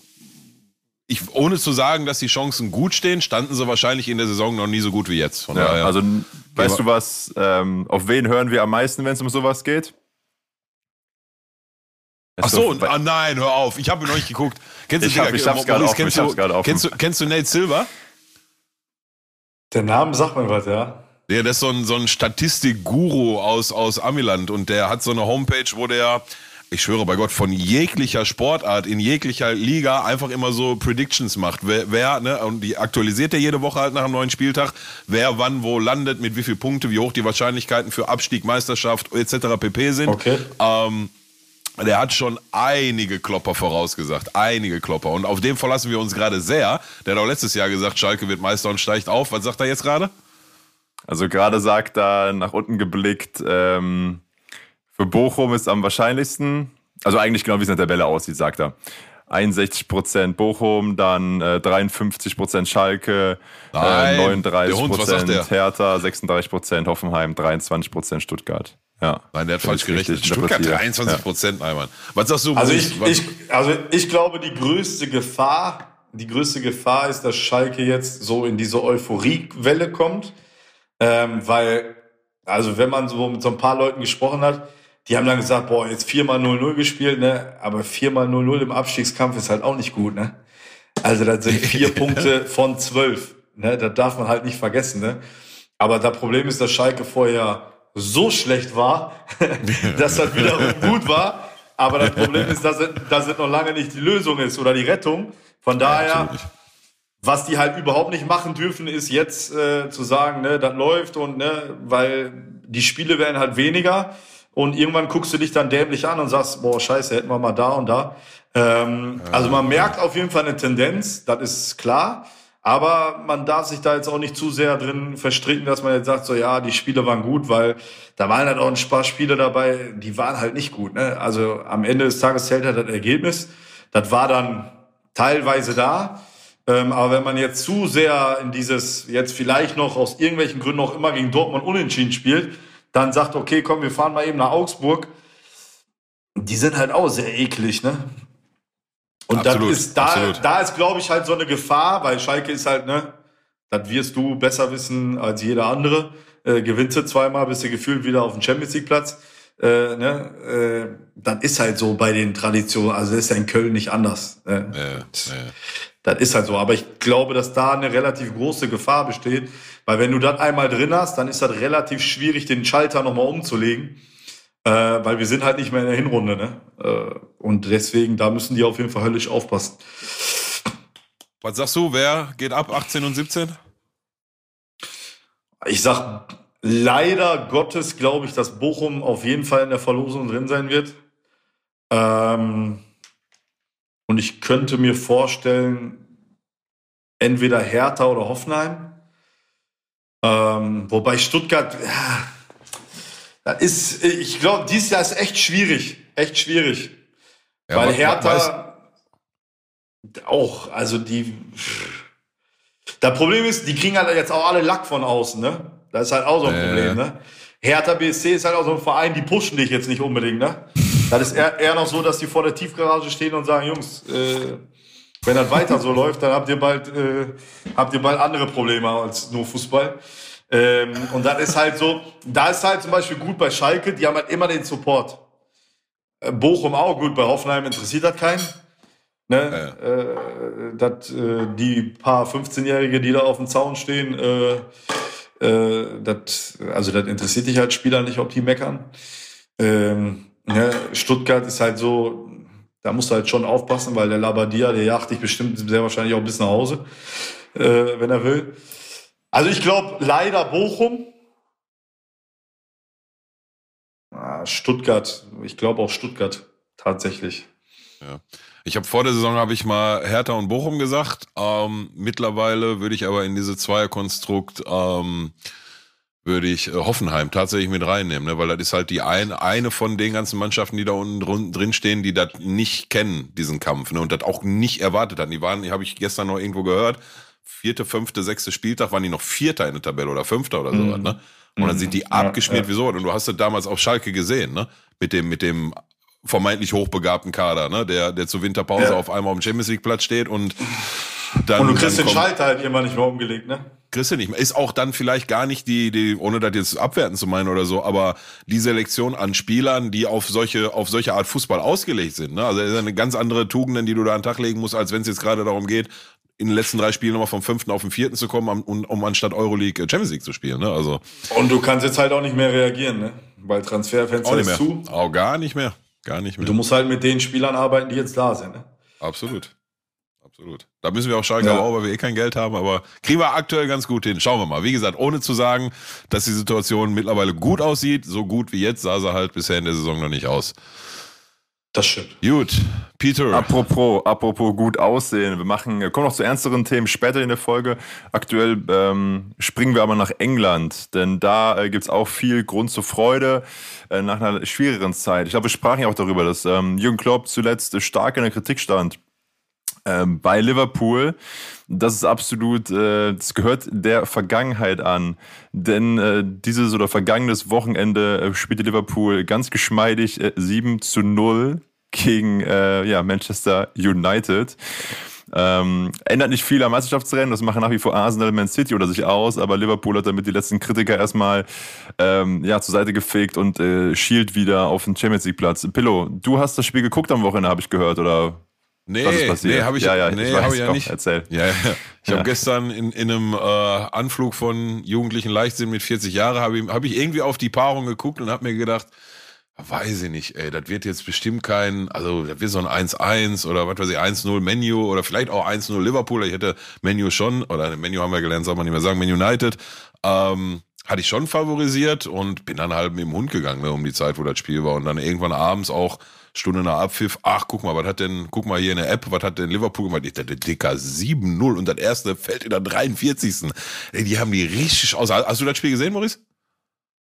ich, ohne zu sagen, dass die Chancen gut stehen, standen sie wahrscheinlich in der Saison noch nie so gut wie jetzt. Von ja, daher, also weißt du was, ähm, auf wen hören wir am meisten, wenn es um sowas geht? Ach so, ah nein, hör auf. Ich habe noch nicht geguckt. Kennst du, ich, hab, ich hab's gerade offen, kennst, kennst, du, kennst du Nate Silver? Der Name sagt mir was, ja. Ja, das ist so ein, so ein Statistik-Guru aus, aus Amiland und der hat so eine Homepage, wo der, ich schwöre bei Gott, von jeglicher Sportart, in jeglicher Liga einfach immer so Predictions macht. Wer, wer ne, und die aktualisiert er jede Woche halt nach einem neuen Spieltag, wer wann wo landet, mit wie viel Punkte, wie hoch die Wahrscheinlichkeiten für Abstieg, Meisterschaft etc. pp sind. Okay. Ähm, der hat schon einige Klopper vorausgesagt. Einige Klopper. Und auf dem verlassen wir uns gerade sehr. Der hat auch letztes Jahr gesagt, Schalke wird Meister und steigt auf. Was sagt er jetzt gerade? Also gerade sagt er nach unten geblickt, ähm, für Bochum ist am wahrscheinlichsten, also eigentlich genau wie es in der Tabelle aussieht, sagt er. 61% Bochum, dann äh, 53% Schalke, äh, 39% Hertha, 36% Hoffenheim, 23% Stuttgart. Ja. Nein, der hat falsch gerechnet. Stuttgart 23 Prozent, ja. Was sagst du? Also ich, ich, also ich glaube, die größte Gefahr, die größte Gefahr ist, dass Schalke jetzt so in diese Euphoriewelle kommt, ähm, weil, also wenn man so mit so ein paar Leuten gesprochen hat, die haben dann gesagt, boah, jetzt viermal 0-0 gespielt, ne, aber viermal 0-0 im Abstiegskampf ist halt auch nicht gut, ne. Also das sind vier Punkte von zwölf, ne, das darf man halt nicht vergessen, ne. Aber das Problem ist, dass Schalke vorher so schlecht war, dass das wiederum gut war. Aber das Problem ist, dass es noch lange nicht die Lösung ist oder die Rettung. Von daher, ja, was die halt überhaupt nicht machen dürfen, ist jetzt äh, zu sagen, ne, das läuft und ne, weil die Spiele werden halt weniger und irgendwann guckst du dich dann dämlich an und sagst, boah, scheiße, hätten wir mal da und da. Ähm, ja, also man merkt auf jeden Fall eine Tendenz, das ist klar. Aber man darf sich da jetzt auch nicht zu sehr drin verstricken, dass man jetzt sagt, so ja, die Spiele waren gut, weil da waren halt auch ein paar Spiele dabei, die waren halt nicht gut. Ne? Also am Ende des Tages zählt halt das Ergebnis. Das war dann teilweise da. Ähm, aber wenn man jetzt zu sehr in dieses, jetzt vielleicht noch aus irgendwelchen Gründen auch immer gegen Dortmund unentschieden spielt, dann sagt, okay, komm, wir fahren mal eben nach Augsburg. Die sind halt auch sehr eklig, ne? Und absolut, ist, da, da ist, glaube ich, halt so eine Gefahr, weil Schalke ist halt, ne, das wirst du besser wissen als jeder andere. Äh, gewinnst du zweimal, bist du gefühlt wieder auf dem Champions League Platz. Äh, ne, äh, das ist halt so bei den Traditionen. Also das ist ja in Köln nicht anders. Ne? Ja, ja. Das ist halt so. Aber ich glaube, dass da eine relativ große Gefahr besteht, weil wenn du das einmal drin hast, dann ist das relativ schwierig, den Schalter nochmal umzulegen. Äh, weil wir sind halt nicht mehr in der Hinrunde, ne? Äh, und deswegen, da müssen die auf jeden Fall höllisch aufpassen. Was sagst du, wer geht ab 18 und 17? Ich sag leider Gottes, glaube ich, dass Bochum auf jeden Fall in der Verlosung drin sein wird. Ähm, und ich könnte mir vorstellen, entweder Hertha oder Hoffenheim. Ähm, wobei Stuttgart, ja, das ist, ich glaube, dieses Jahr ist echt schwierig. Echt schwierig. Ja, Weil Hertha auch, also die. Das Problem ist, die kriegen halt jetzt auch alle Lack von außen, ne? Das ist halt auch so ein äh. Problem, ne? Hertha BSC ist halt auch so ein Verein, die pushen dich jetzt nicht unbedingt, ne? Das ist eher, eher noch so, dass die vor der Tiefgarage stehen und sagen, Jungs, äh, wenn das weiter so läuft, dann habt ihr bald, äh, habt ihr bald andere Probleme als nur Fußball. Ähm, und dann ist halt so, da ist halt zum Beispiel gut bei Schalke, die haben halt immer den Support. Äh, Bochum auch gut, bei Hoffenheim interessiert das keinen. Ne? Ja. Äh, dat, äh, die paar 15-Jährige, die da auf dem Zaun stehen, äh, äh, dat, also das interessiert dich als Spieler nicht, ob die meckern. Ähm, ne? Stuttgart ist halt so, da musst du halt schon aufpassen, weil der Labadia, der jagt dich bestimmt sehr wahrscheinlich auch bis nach Hause, äh, wenn er will. Also ich glaube leider Bochum. Ah, Stuttgart, ich glaube auch Stuttgart tatsächlich. Ja. Ich habe vor der Saison habe ich mal Hertha und Bochum gesagt. Ähm, mittlerweile würde ich aber in diese Zweierkonstrukt ähm, würde ich äh, Hoffenheim tatsächlich mit reinnehmen, ne? weil das ist halt die ein, eine von den ganzen Mannschaften, die da unten drin stehen, die das nicht kennen, diesen Kampf, ne? und das auch nicht erwartet hatten. Die waren, habe ich gestern noch irgendwo gehört, vierte, fünfte, sechste Spieltag waren die noch Vierter in der Tabelle oder Fünfter oder so, mhm. ne? Und dann sind die mhm. abgeschmiert ja, wie so. Und du hast das damals auf Schalke gesehen, ne? Mit dem, mit dem vermeintlich hochbegabten Kader, ne? Der, der zur Winterpause ja. auf einmal auf dem Champions League Platz steht und dann. Und du kriegst den Schalter halt immer nicht mehr umgelegt, ne? Kriegst du nicht mehr. Ist auch dann vielleicht gar nicht die, die, ohne das jetzt abwerten zu meinen oder so, aber die Selektion an Spielern, die auf solche, auf solche Art Fußball ausgelegt sind, ne? Also, das ist eine ganz andere Tugenden, die du da an den Tag legen musst, als wenn es jetzt gerade darum geht, in den letzten drei Spielen nochmal vom fünften auf den vierten zu kommen, um, um anstatt Euroleague äh, Champions League zu spielen. Ne? Also und du kannst jetzt halt auch nicht mehr reagieren, ne? weil Transferfenster ist zu. Auch gar nicht mehr. Gar nicht mehr. Du musst halt mit den Spielern arbeiten, die jetzt da sind. Ne? Absolut. Absolut. Da müssen wir auch Schalke ja. auch, weil wir eh kein Geld haben, aber kriegen wir aktuell ganz gut hin. Schauen wir mal. Wie gesagt, ohne zu sagen, dass die Situation mittlerweile gut aussieht, so gut wie jetzt sah sie halt bisher in der Saison noch nicht aus. Das stimmt. Gut, Peter. Apropos, apropos gut aussehen. Wir machen, kommen noch zu ernsteren Themen später in der Folge. Aktuell ähm, springen wir aber nach England, denn da äh, gibt es auch viel Grund zur Freude äh, nach einer schwierigeren Zeit. Ich glaube, wir sprachen ja auch darüber, dass ähm, Jürgen Klopp zuletzt stark in der Kritik stand ähm, bei Liverpool. Das ist absolut, äh, das gehört der Vergangenheit an. Denn äh, dieses oder vergangenes Wochenende äh, spielte Liverpool ganz geschmeidig äh, 7 zu 0 gegen äh, ja, Manchester United. Ähm, ändert nicht viel am Meisterschaftsrennen, das machen nach wie vor Arsenal, Man City oder sich aus, aber Liverpool hat damit die letzten Kritiker erstmal ähm, ja, zur Seite gefegt und äh, schielt wieder auf den Champions League Platz. Pillow, du hast das Spiel geguckt am Wochenende, habe ich gehört, oder Nee, Was ist passiert? nee, habe ich, ja, ja, nee, ich hab ich ja nicht. Erzähl. Ja, ja. Ich ja. habe gestern in, in einem äh, Anflug von jugendlichen Leichtsinn mit 40 Jahren habe ich, hab ich irgendwie auf die Paarung geguckt und habe mir gedacht, weiß ich nicht, ey, das wird jetzt bestimmt kein, also das wird so ein 1-1 oder was weiß ich, 1-0 Menu oder vielleicht auch 1-0 Liverpool. Ich hätte Menu schon, oder Menu haben wir gelernt, soll man nicht mehr sagen, Man United. Ähm, hatte ich schon favorisiert und bin dann halt mit dem Hund gegangen, ne, um die Zeit, wo das Spiel war. Und dann irgendwann abends auch Stunde nach Abpfiff, ach, guck mal, was hat denn, guck mal hier in der App, was hat denn Liverpool gemacht? Ich dachte, Dicker, 7-0 und das erste fällt in der 43. Die haben die richtig aus. Hast du das Spiel gesehen, Maurice?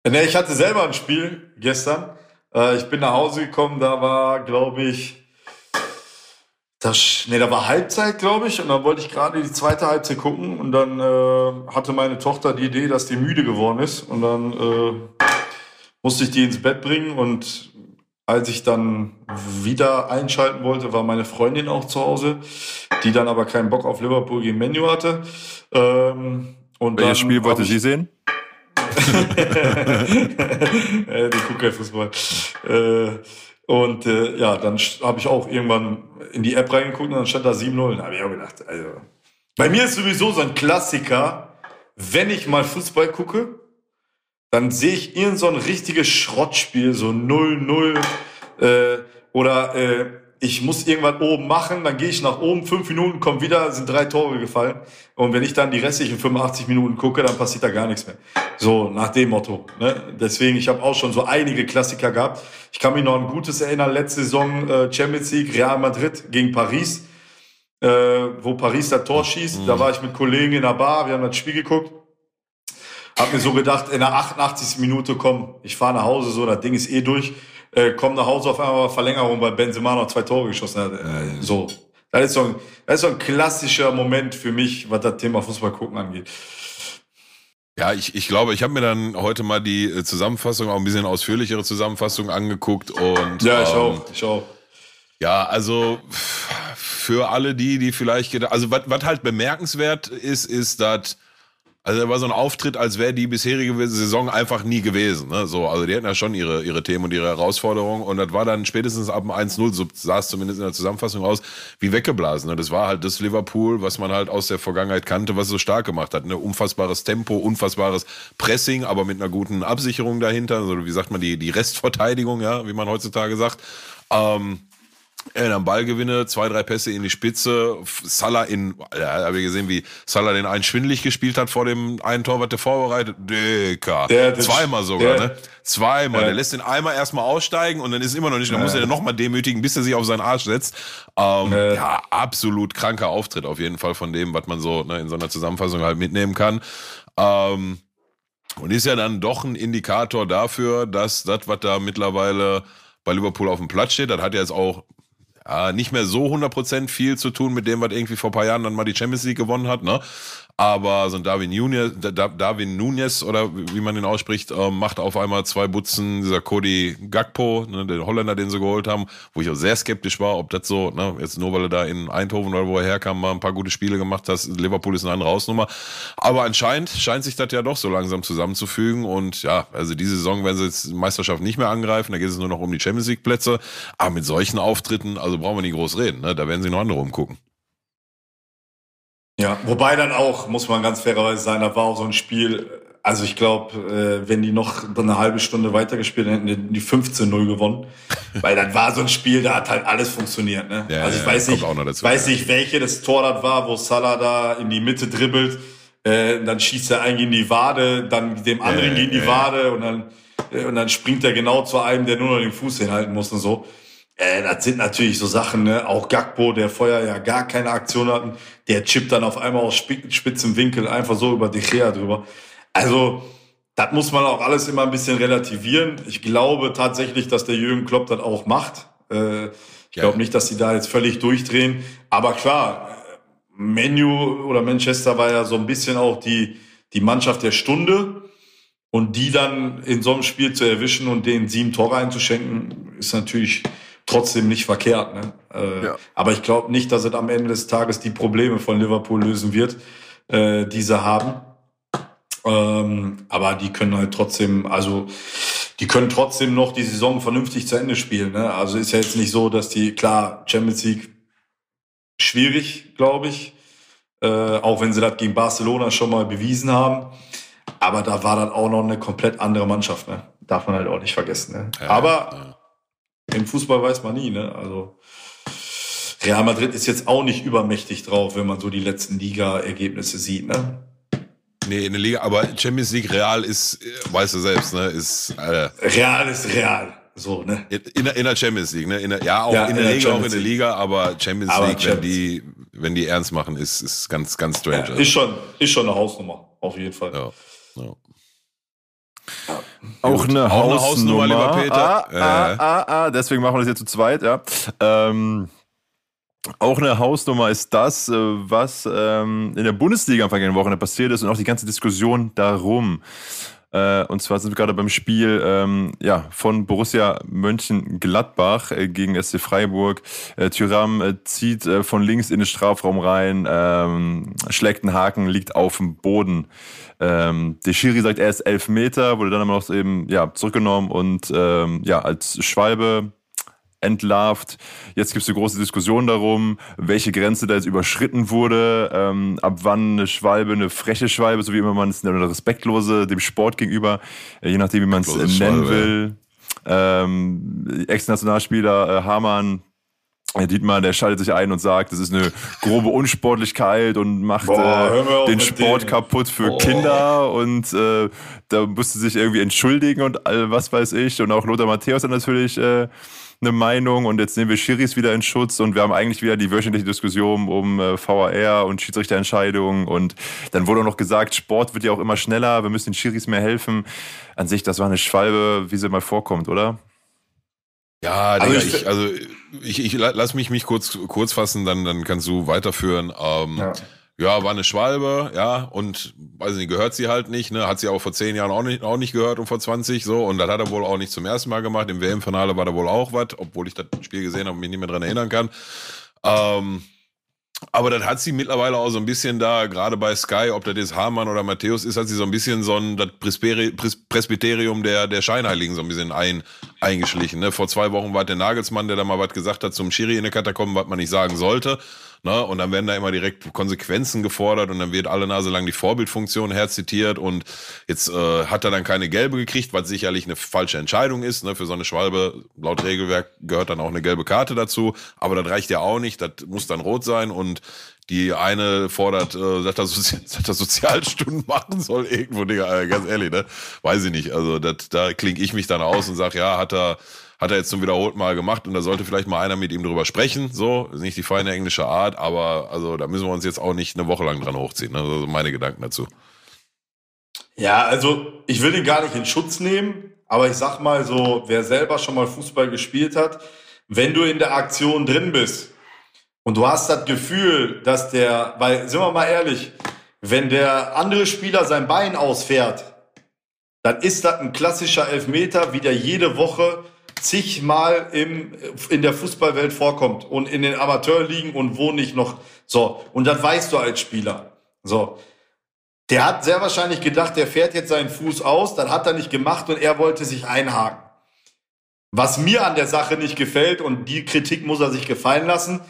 Ne, ich hatte selber ein Spiel gestern. Äh, ich bin nach Hause gekommen, da war, glaube ich, das, nee, da war Halbzeit, glaube ich, und dann wollte ich gerade die zweite Halbzeit gucken und dann äh, hatte meine Tochter die Idee, dass die müde geworden ist und dann äh, musste ich die ins Bett bringen und als ich dann wieder einschalten wollte, war meine Freundin auch zu Hause, die dann aber keinen Bock auf Liverpool gegen Menu hatte. Ähm, und Welches Spiel wollte sie sehen? äh, die guckt kein Fußball. Äh, Und äh, ja, dann habe ich auch irgendwann in die App reingeguckt und dann stand da 7-0. Da habe ich auch gedacht, also. Bei mir ist sowieso so ein Klassiker, wenn ich mal Fußball gucke, dann sehe ich irgend so ein richtiges Schrottspiel, so 0-0 äh, oder äh, ich muss irgendwas oben machen, dann gehe ich nach oben, fünf Minuten, komme wieder, sind drei Tore gefallen. Und wenn ich dann die restlichen 85 Minuten gucke, dann passiert da gar nichts mehr. So, nach dem Motto. Ne? Deswegen, ich habe auch schon so einige Klassiker gehabt. Ich kann mich noch an Gutes erinnern, letzte Saison äh, Champions League, Real Madrid gegen Paris, äh, wo Paris das Tor schießt. Mhm. Da war ich mit Kollegen in der Bar, wir haben das Spiel geguckt. Hab mir so gedacht, in der 88. Minute, komm, ich fahre nach Hause, so, das Ding ist eh durch äh, kommt nach Hause auf einmal Verlängerung, weil Benzema noch zwei Tore geschossen hat. Äh, so. Das ist, so ein, das ist so ein klassischer Moment für mich, was das Thema Fußball gucken angeht. Ja, ich, ich glaube, ich habe mir dann heute mal die äh, Zusammenfassung, auch ein bisschen ausführlichere Zusammenfassung angeguckt und ja, ich ähm, auch, ich auch. Ja, also für alle die, die vielleicht, also was halt bemerkenswert ist, ist, dass also er war so ein Auftritt, als wäre die bisherige Saison einfach nie gewesen. Ne? So, also die hatten ja schon ihre, ihre Themen und ihre Herausforderungen. Und das war dann spätestens ab dem 1-0, so sah es zumindest in der Zusammenfassung aus, wie weggeblasen. Ne? Das war halt das Liverpool, was man halt aus der Vergangenheit kannte, was so stark gemacht hat. Ne? Unfassbares Tempo, unfassbares Pressing, aber mit einer guten Absicherung dahinter. Also wie sagt man, die, die Restverteidigung, ja, wie man heutzutage sagt. Ähm, er dann Ballgewinne, zwei, drei Pässe in die Spitze. Salah in, ja, habe ich gesehen, wie Salah den einen schwindelig gespielt hat vor dem einen Tor, was der vorbereitet. Dicker. Der, Zweimal sogar, der, ne? Zweimal. Der lässt den einmal erstmal aussteigen und dann ist immer noch nicht, dann muss er den nochmal demütigen, bis er sich auf seinen Arsch setzt. Ähm, ja, absolut kranker Auftritt auf jeden Fall von dem, was man so ne, in so einer Zusammenfassung halt mitnehmen kann. Ähm, und ist ja dann doch ein Indikator dafür, dass das, was da mittlerweile bei Liverpool auf dem Platz steht, das hat ja jetzt auch äh, nicht mehr so 100% viel zu tun mit dem, was irgendwie vor ein paar Jahren dann mal die Champions League gewonnen hat, ne? Aber so ein Darwin Nunez, Darwin Nunez oder wie man den ausspricht, äh, macht auf einmal zwei Butzen, dieser Cody Gakpo, ne, der Holländer, den sie geholt haben, wo ich auch sehr skeptisch war, ob das so, ne, jetzt nur weil er da in Eindhoven oder wo er herkam, mal ein paar gute Spiele gemacht hat, Liverpool ist eine andere Hausnummer. Aber anscheinend scheint sich das ja doch so langsam zusammenzufügen. Und ja, also diese Saison werden sie jetzt Meisterschaft nicht mehr angreifen, da geht es nur noch um die Champions League Plätze, aber mit solchen Auftritten, also brauchen wir nicht groß reden, ne, da werden sie noch andere umgucken. Ja, wobei dann auch, muss man ganz fairerweise sagen, da war auch so ein Spiel, also ich glaube, äh, wenn die noch eine halbe Stunde weitergespielt hätten, die 15-0 gewonnen. Weil dann war so ein Spiel, da hat halt alles funktioniert. Ne? Ja, also ich weiß, nicht, dazu, weiß ja. nicht, welche das Tor das war, wo Salah da in die Mitte dribbelt. Äh, dann schießt er einen in die Wade, dann dem anderen ja, in die Wade und dann, äh, und dann springt er genau zu einem, der nur noch den Fuß hinhalten muss und so. Äh, das sind natürlich so Sachen, ne? Auch Gagbo, der vorher ja gar keine Aktion hatten, der chippt dann auf einmal aus spitzem Winkel einfach so über die Gea drüber. Also, das muss man auch alles immer ein bisschen relativieren. Ich glaube tatsächlich, dass der Jürgen Klopp das auch macht. Äh, ich glaube nicht, dass sie da jetzt völlig durchdrehen. Aber klar, Menu oder Manchester war ja so ein bisschen auch die, die Mannschaft der Stunde. Und die dann in so einem Spiel zu erwischen und denen sieben Tore einzuschenken, ist natürlich trotzdem nicht verkehrt. Ne? Äh, ja. Aber ich glaube nicht, dass es am Ende des Tages die Probleme von Liverpool lösen wird, äh, die sie haben. Ähm, aber die können halt trotzdem, also die können trotzdem noch die Saison vernünftig zu Ende spielen. Ne? Also ist ja jetzt nicht so, dass die, klar, Champions League schwierig, glaube ich. Äh, auch wenn sie das gegen Barcelona schon mal bewiesen haben. Aber da war dann auch noch eine komplett andere Mannschaft. Ne? Darf man halt auch nicht vergessen. Ne? Ja, Aber ja im Fußball weiß man nie, ne? Also Real Madrid ist jetzt auch nicht übermächtig drauf, wenn man so die letzten Liga-Ergebnisse sieht, ne? Nee, in der Liga, aber Champions League Real ist, weißt du selbst, ne, ist, äh, Real ist Real. So, ne? In, der, in der Champions League, ne? In der, ja, auch ja, in, der, in der Liga, auch in der Liga, aber Champions aber League, Champions. wenn die, wenn die ernst machen, ist, ist ganz, ganz strange. Ja, ist schon, ist schon eine Hausnummer, auf jeden Fall. Ja, ja. Auch eine, auch eine Hausnummer, lieber Peter. Ah, ah, ah, ah, deswegen machen wir das jetzt zu zweit, ja. Ähm, auch eine Hausnummer ist das, äh, was ähm, in der Bundesliga am vergangenen Wochenende passiert ist und auch die ganze Diskussion darum. Äh, und zwar sind wir gerade beim Spiel ähm, ja, von Borussia Mönchengladbach äh, gegen SC Freiburg. Äh, Tyram äh, zieht äh, von links in den Strafraum rein, ähm, schlägt einen Haken, liegt auf dem Boden. Ähm, der Schiri sagt, er ist elf Meter, wurde dann aber noch eben ja, zurückgenommen und ähm, ja, als Schwalbe entlarvt. Jetzt gibt es eine große Diskussion darum, welche Grenze da jetzt überschritten wurde, ähm, ab wann eine Schwalbe eine freche Schwalbe, so wie immer man es nennt, oder respektlose dem Sport gegenüber, äh, je nachdem wie man es nennen Schwalbe. will. Ähm, Ex-Nationalspieler äh, Hamann Herr Dietmar, der schaltet sich ein und sagt, das ist eine grobe Unsportlichkeit und macht Boah, äh, den Sport den. kaputt für Boah. Kinder und äh, da musste sich irgendwie entschuldigen und all, was weiß ich. Und auch Lothar Matthäus hat natürlich äh, eine Meinung und jetzt nehmen wir Schiris wieder in Schutz und wir haben eigentlich wieder die wöchentliche Diskussion um äh, VAR und Schiedsrichterentscheidungen und dann wurde auch noch gesagt, Sport wird ja auch immer schneller, wir müssen den Schiris mehr helfen. An sich, das war eine Schwalbe, wie sie mal vorkommt, oder? Ja, also, Digga, ich, also ich, ich lass mich mich kurz kurz fassen, dann dann kannst du weiterführen. Ähm, ja. Ja, war eine Schwalbe, ja, und weiß nicht, gehört sie halt nicht, ne? Hat sie auch vor zehn Jahren auch nicht, auch nicht gehört und vor 20 so. Und das hat er wohl auch nicht zum ersten Mal gemacht. Im WM-Finale war da wohl auch was, obwohl ich das Spiel gesehen habe und mich nicht mehr dran erinnern kann. Ähm, aber das hat sie mittlerweile auch so ein bisschen da, gerade bei Sky, ob das jetzt Hamann oder Matthäus ist, hat sie so ein bisschen so ein das Presbyterium der, der Scheinheiligen so ein bisschen ein, eingeschlichen. Ne? Vor zwei Wochen war der Nagelsmann, der da mal was gesagt hat zum Schiri in der Katakomben, was man nicht sagen sollte. Ne? Und dann werden da immer direkt Konsequenzen gefordert und dann wird alle Nase lang die Vorbildfunktion herzitiert und jetzt äh, hat er dann keine gelbe gekriegt, was sicherlich eine falsche Entscheidung ist. Ne? Für so eine Schwalbe, laut Regelwerk, gehört dann auch eine gelbe Karte dazu. Aber das reicht ja auch nicht, das muss dann rot sein und die eine fordert, äh, dass, er Sozi er Sozialstunden machen soll irgendwo, Digga, äh, ganz ehrlich, ne? Weiß ich nicht. Also das, da klinge ich mich dann aus und sag, ja, hat er hat er jetzt zum wiederholten Mal gemacht und da sollte vielleicht mal einer mit ihm drüber sprechen. So, ist nicht die feine englische Art, aber also da müssen wir uns jetzt auch nicht eine Woche lang dran hochziehen. Ne? Also meine Gedanken dazu. Ja, also ich will ihn gar nicht in Schutz nehmen, aber ich sag mal so, wer selber schon mal Fußball gespielt hat, wenn du in der Aktion drin bist und du hast das Gefühl, dass der, weil, sind wir mal ehrlich, wenn der andere Spieler sein Bein ausfährt, dann ist das ein klassischer Elfmeter, wie der jede Woche zigmal im, in der Fußballwelt vorkommt und in den Amateurligen und wo nicht noch. So. Und das weißt du als Spieler. So. Der hat sehr wahrscheinlich gedacht, der fährt jetzt seinen Fuß aus, dann hat er nicht gemacht und er wollte sich einhaken. Was mir an der Sache nicht gefällt und die Kritik muss er sich gefallen lassen,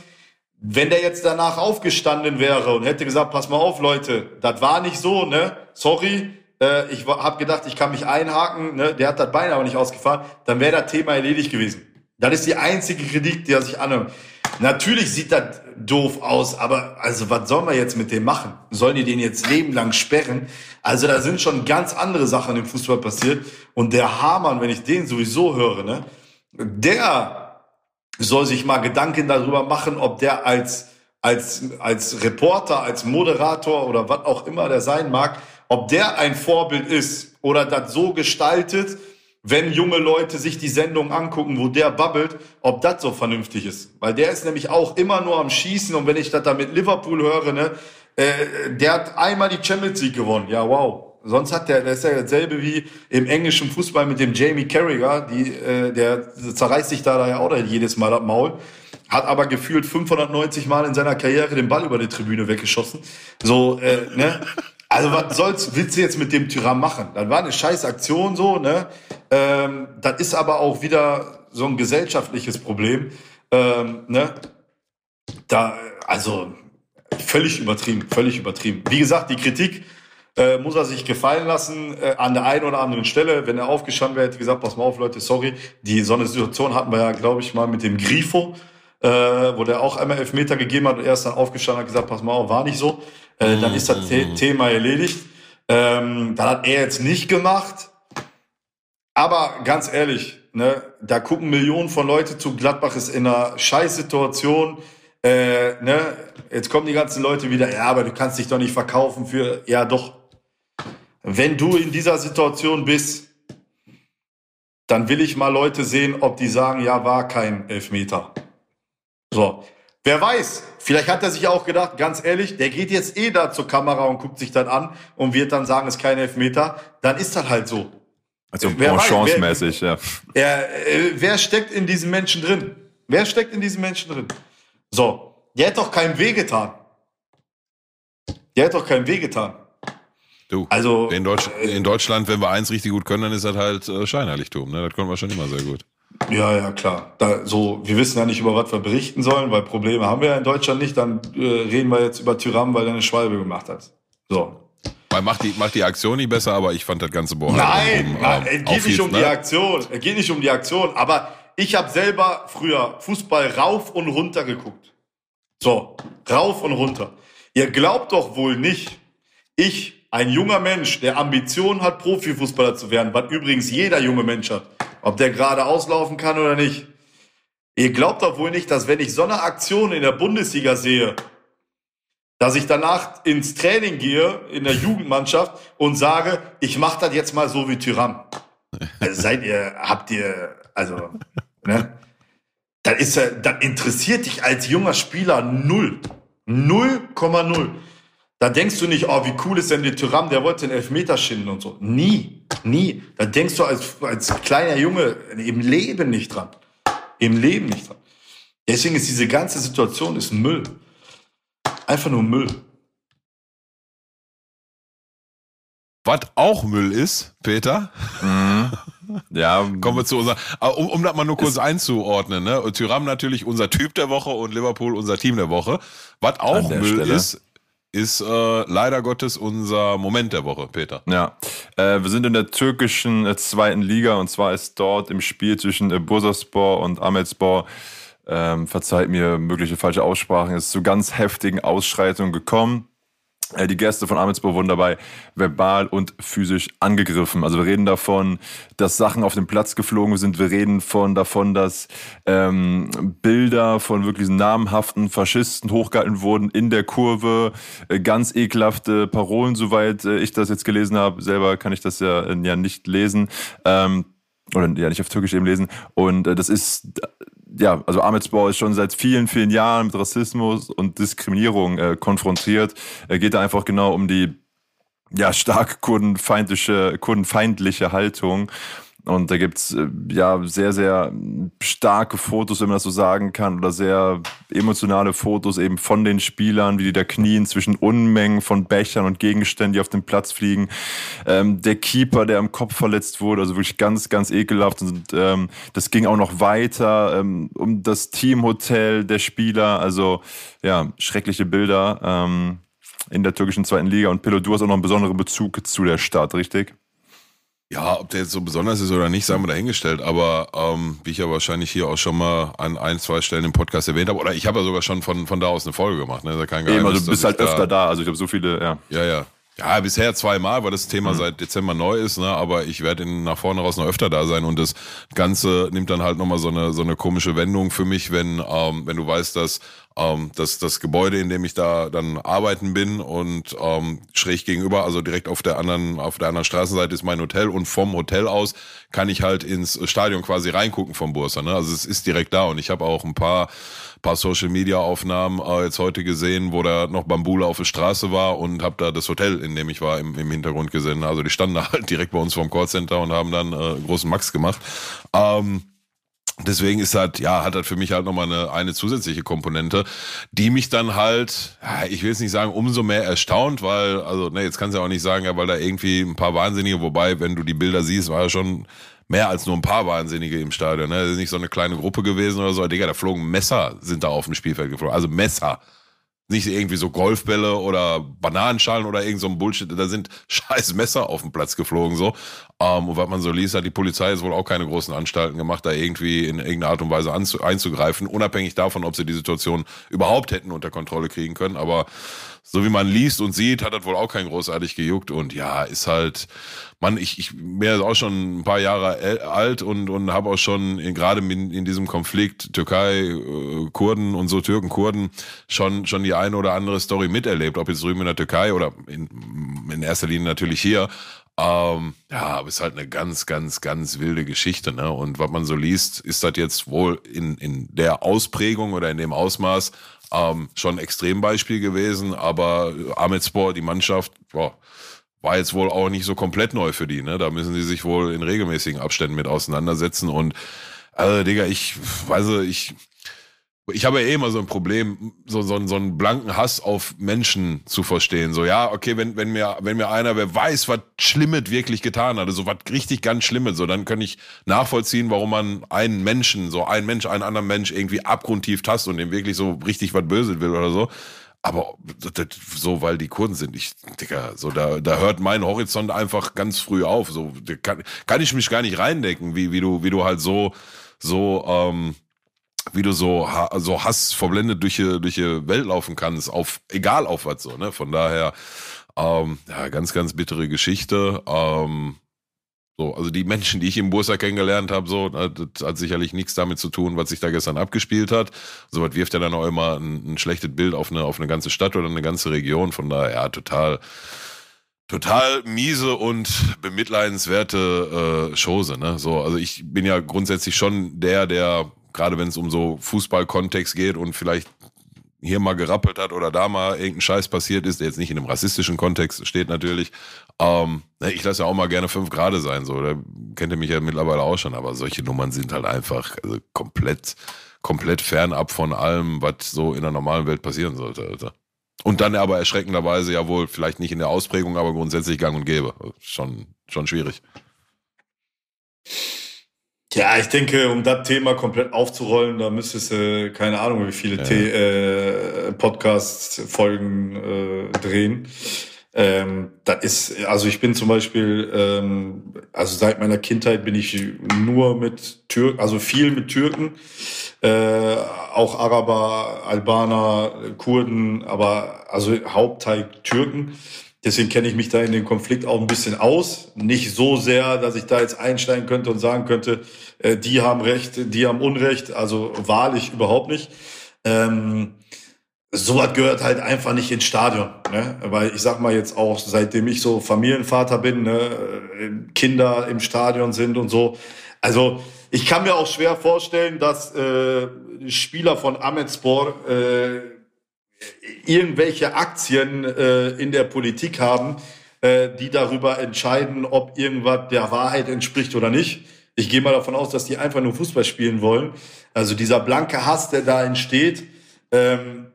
wenn der jetzt danach aufgestanden wäre und hätte gesagt, pass mal auf, Leute, das war nicht so, ne? Sorry, äh, ich habe gedacht, ich kann mich einhaken, ne? der hat das Bein aber nicht ausgefahren, dann wäre das Thema erledigt gewesen. Das ist die einzige Kritik, die er sich annimmt. Natürlich sieht das doof aus, aber also was sollen wir jetzt mit dem machen? Sollen die den jetzt lebenlang sperren? Also da sind schon ganz andere Sachen im Fußball passiert. Und der Hamann, wenn ich den sowieso höre, ne, der soll sich mal Gedanken darüber machen, ob der als als als Reporter, als Moderator oder was auch immer der sein mag, ob der ein Vorbild ist oder das so gestaltet, wenn junge Leute sich die Sendung angucken, wo der babbelt, ob das so vernünftig ist. Weil der ist nämlich auch immer nur am Schießen und wenn ich das da mit Liverpool höre, ne, äh, der hat einmal die Champions League gewonnen. Ja, wow. Sonst hat der, der ist ja dasselbe wie im englischen Fußball mit dem Jamie Carragher, die, äh, der zerreißt sich da ja auch jedes Mal ab Maul hat aber gefühlt 590 Mal in seiner Karriere den Ball über die Tribüne weggeschossen. So, äh, ne? Also was soll's, willst du jetzt mit dem Tyrann machen? Dann war eine scheiß Aktion so, ne? Ähm, das ist aber auch wieder so ein gesellschaftliches Problem, ähm, ne? Da, also völlig übertrieben, völlig übertrieben. Wie gesagt, die Kritik äh, muss er sich gefallen lassen äh, an der einen oder anderen Stelle. Wenn er aufgestanden wäre, hätte gesagt, pass mal auf, Leute, sorry. Die so eine Situation hatten wir ja, glaube ich, mal mit dem Grifo, äh, wo der auch einmal Elfmeter gegeben hat und er ist dann aufgestanden und hat gesagt, pass mal auf, war nicht so. Äh, dann ist das The mhm. Thema erledigt. Ähm, dann hat er jetzt nicht gemacht. Aber ganz ehrlich, ne, da gucken Millionen von Leute zu. Gladbach ist in einer Scheißsituation. Äh, ne, jetzt kommen die ganzen Leute wieder, ja, aber du kannst dich doch nicht verkaufen für, ja doch. Wenn du in dieser Situation bist, dann will ich mal Leute sehen, ob die sagen, ja, war kein Elfmeter. So. Wer weiß, vielleicht hat er sich auch gedacht, ganz ehrlich, der geht jetzt eh da zur Kamera und guckt sich dann an und wird dann sagen, es ist kein Elfmeter. Dann ist das halt so. Also chancemäßig, ja. Er, äh, wer steckt in diesen Menschen drin? Wer steckt in diesen Menschen drin? So, der hat doch keinem wehgetan. Der hat doch keinem wehgetan. Du, also, in, Deutsch, in Deutschland, wenn wir eins richtig gut können, dann ist das halt äh, Scheinheiligtum. Ne? Das können wir schon immer sehr gut. Ja, ja, klar. Da, so, wir wissen ja nicht, über was wir berichten sollen, weil Probleme haben wir ja in Deutschland nicht. Dann äh, reden wir jetzt über Tyram, weil er eine Schwalbe gemacht hat. So. Weil macht die, macht die Aktion nicht besser, aber ich fand das ganze Bohr. Nein, um, nein es geht nicht um ne? die Aktion. Es geht nicht um die Aktion. Aber ich habe selber früher Fußball rauf und runter geguckt. So, rauf und runter. Ihr glaubt doch wohl nicht, ich, ein junger Mensch, der Ambitionen hat, Profifußballer zu werden, was übrigens jeder junge Mensch hat, ob der gerade auslaufen kann oder nicht. Ihr glaubt doch wohl nicht, dass wenn ich so eine Aktion in der Bundesliga sehe, dass ich danach ins Training gehe in der Jugendmannschaft und sage, ich mache das jetzt mal so wie Tyram. Also seid ihr, habt ihr, also, ne? Das ist ja, das interessiert dich als junger Spieler null. 0,0. Da denkst du nicht, oh, wie cool ist denn der Tyram, der wollte den Elfmeter schinden und so. Nie, nie. Da denkst du als, als kleiner Junge im Leben nicht dran. Im Leben nicht dran. Deswegen ist diese ganze Situation ist Müll. Einfach nur Müll. Was auch Müll ist, Peter. Mhm. Ja, kommen wir zu unser, ah, um, um das mal nur kurz einzuordnen, ne? Tyram natürlich unser Typ der Woche und Liverpool unser Team der Woche. Was auch Müll Stelle. ist, ist äh, leider Gottes unser Moment der Woche, Peter. Ja, äh, wir sind in der türkischen äh, zweiten Liga und zwar ist dort im Spiel zwischen äh, Bursaspor und Ahmetspor ähm, verzeiht mir mögliche falsche Aussprachen, ist zu ganz heftigen Ausschreitungen gekommen. Äh, die Gäste von Amitsburg wurden dabei verbal und physisch angegriffen. Also wir reden davon, dass Sachen auf den Platz geflogen sind. Wir reden von davon, dass ähm, Bilder von wirklich namhaften Faschisten hochgehalten wurden in der Kurve. Äh, ganz ekelhafte Parolen, soweit äh, ich das jetzt gelesen habe. Selber kann ich das ja, ja nicht lesen. Ähm, oder ja nicht auf Türkisch eben lesen. Und äh, das ist ja, also Ahmedsbau ist schon seit vielen, vielen Jahren mit Rassismus und Diskriminierung äh, konfrontiert. Er geht da einfach genau um die ja, stark kurdenfeindliche, kurdenfeindliche Haltung. Und da gibt's äh, ja sehr, sehr starke Fotos, wenn man das so sagen kann, oder sehr emotionale Fotos eben von den Spielern, wie die da knien zwischen Unmengen von Bechern und Gegenständen, die auf den Platz fliegen. Ähm, der Keeper, der am Kopf verletzt wurde, also wirklich ganz, ganz ekelhaft. Und ähm, das ging auch noch weiter ähm, um das Teamhotel der Spieler. Also ja, schreckliche Bilder ähm, in der türkischen zweiten Liga. Und Pilot, du hast auch noch einen besonderen Bezug zu der Stadt, richtig? Ja, ob der jetzt so besonders ist oder nicht, sagen wir dahingestellt. Aber ähm, wie ich ja wahrscheinlich hier auch schon mal an ein, zwei Stellen im Podcast erwähnt habe, oder ich habe ja sogar schon von, von da aus eine Folge gemacht. Ne? Da kein Geheimnis, Eben, also du bist halt öfter da. Also ich habe so viele, ja. Ja, ja. Ja, bisher zweimal, weil das Thema mhm. seit Dezember neu ist, ne? aber ich werde nach vorne raus noch öfter da sein und das Ganze nimmt dann halt nochmal so eine, so eine komische Wendung für mich, wenn, ähm, wenn du weißt, dass ähm, das, das Gebäude, in dem ich da dann arbeiten bin und ähm, schräg gegenüber, also direkt auf der anderen, auf der anderen Straßenseite ist mein Hotel und vom Hotel aus kann ich halt ins Stadion quasi reingucken vom Bursa. Ne? Also es ist direkt da und ich habe auch ein paar paar Social Media Aufnahmen äh, jetzt heute gesehen, wo da noch Bambule auf der Straße war und habe da das Hotel, in dem ich war, im, im Hintergrund gesehen. Also die standen halt direkt bei uns vom Callcenter und haben dann äh, großen Max gemacht. Ähm, Deswegen ist halt, ja, hat halt für mich halt nochmal eine, eine zusätzliche Komponente, die mich dann halt, ich will es nicht sagen, umso mehr erstaunt, weil, also, ne, jetzt kannst du ja auch nicht sagen, ja, weil da irgendwie ein paar Wahnsinnige, wobei, wenn du die Bilder siehst, war ja schon mehr als nur ein paar Wahnsinnige im Stadion. Ne? Das ist nicht so eine kleine Gruppe gewesen oder so. Digga, da flogen Messer, sind da auf dem Spielfeld geflogen. Also Messer. Nicht irgendwie so Golfbälle oder Bananenschalen oder irgend so ein Bullshit. Da sind scheiß Messer auf dem Platz geflogen, so. Ähm, und was man so liest, hat die Polizei jetzt wohl auch keine großen Anstalten gemacht, da irgendwie in irgendeiner Art und Weise einzugreifen, unabhängig davon, ob sie die Situation überhaupt hätten unter Kontrolle kriegen können. Aber so wie man liest und sieht, hat das wohl auch kein großartig gejuckt. Und ja, ist halt, man, ich, ich bin ja auch schon ein paar Jahre alt und, und habe auch schon in, gerade in, in diesem Konflikt Türkei, äh, Kurden und so Türken, Kurden schon, schon die eine oder andere Story miterlebt, ob jetzt drüben in der Türkei oder in, in erster Linie natürlich hier. Ähm, ja, aber ist halt eine ganz, ganz, ganz wilde Geschichte, ne? Und was man so liest, ist das jetzt wohl in, in der Ausprägung oder in dem Ausmaß ähm, schon ein Extrembeispiel gewesen, aber Ahmedspor, die Mannschaft, boah, war jetzt wohl auch nicht so komplett neu für die. Ne? Da müssen sie sich wohl in regelmäßigen Abständen mit auseinandersetzen. Und also, Digga, ich weiß ich ich habe ja eh immer so ein Problem, so, so, so einen blanken Hass auf Menschen zu verstehen. So, ja, okay, wenn, wenn mir, wenn mir einer, wer weiß, was Schlimmes wirklich getan hat, so was richtig ganz Schlimmes, so, dann kann ich nachvollziehen, warum man einen Menschen, so einen Mensch, einen anderen Mensch irgendwie abgrundtief tasst und dem wirklich so richtig was Böses will oder so. Aber so, weil die Kurden sind, ich, Digga, so, da, da hört mein Horizont einfach ganz früh auf. So, kann, kann ich mich gar nicht reindenken, wie, wie du, wie du halt so, so, ähm, wie du so, so Hass verblendet durch die, durch die Welt laufen kannst, auf, egal auf was so, ne? Von daher, ähm, ja, ganz, ganz bittere Geschichte. Ähm, so, also die Menschen, die ich im Bursa kennengelernt habe, so, ne, das hat sicherlich nichts damit zu tun, was sich da gestern abgespielt hat. So was wirft ja dann auch immer ein, ein schlechtes Bild auf eine, auf eine ganze Stadt oder eine ganze Region. Von daher, ja, total, total miese und bemitleidenswerte äh, Chose, ne? So, also ich bin ja grundsätzlich schon der, der gerade wenn es um so Fußballkontext geht und vielleicht hier mal gerappelt hat oder da mal irgendein Scheiß passiert ist, der jetzt nicht in einem rassistischen Kontext steht natürlich. Ähm, ne, ich lasse ja auch mal gerne fünf Grade sein, so. Da kennt ihr mich ja mittlerweile auch schon, aber solche Nummern sind halt einfach also komplett, komplett fernab von allem, was so in der normalen Welt passieren sollte, Alter. Und dann aber erschreckenderweise ja wohl vielleicht nicht in der Ausprägung, aber grundsätzlich gang und gäbe. Schon, schon schwierig. Ja, ich denke, um das Thema komplett aufzurollen, da müsstest du, keine Ahnung, wie viele ja. äh, Podcast-Folgen äh, drehen. Ähm, das ist, also ich bin zum Beispiel, ähm, also seit meiner Kindheit bin ich nur mit Türken, also viel mit Türken, äh, auch Araber, Albaner, Kurden, aber also Hauptteil Türken. Deswegen kenne ich mich da in dem Konflikt auch ein bisschen aus. Nicht so sehr, dass ich da jetzt einsteigen könnte und sagen könnte, äh, die haben Recht, die haben Unrecht. Also wahrlich überhaupt nicht. Ähm, sowas gehört halt einfach nicht ins Stadion. Ne? Weil ich sag mal jetzt auch, seitdem ich so Familienvater bin, ne, Kinder im Stadion sind und so. Also ich kann mir auch schwer vorstellen, dass äh, Spieler von Ahmedspor äh, irgendwelche Aktien äh, in der Politik haben, äh, die darüber entscheiden, ob irgendwas der Wahrheit entspricht oder nicht. Ich gehe mal davon aus, dass die einfach nur Fußball spielen wollen. Also dieser blanke Hass, der da entsteht, ähm,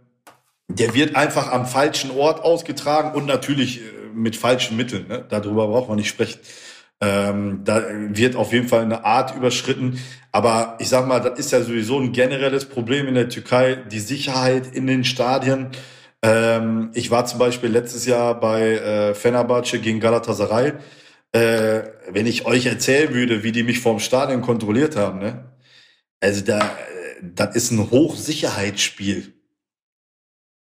der wird einfach am falschen Ort ausgetragen und natürlich äh, mit falschen Mitteln. Ne? Darüber braucht man nicht sprechen. Ähm, da wird auf jeden Fall eine Art überschritten. Aber ich sag mal, das ist ja sowieso ein generelles Problem in der Türkei, die Sicherheit in den Stadien. Ähm, ich war zum Beispiel letztes Jahr bei äh, Fenerbahce gegen Galatasaray. Äh, wenn ich euch erzählen würde, wie die mich vorm Stadion kontrolliert haben, ne? Also da, das ist ein Hochsicherheitsspiel.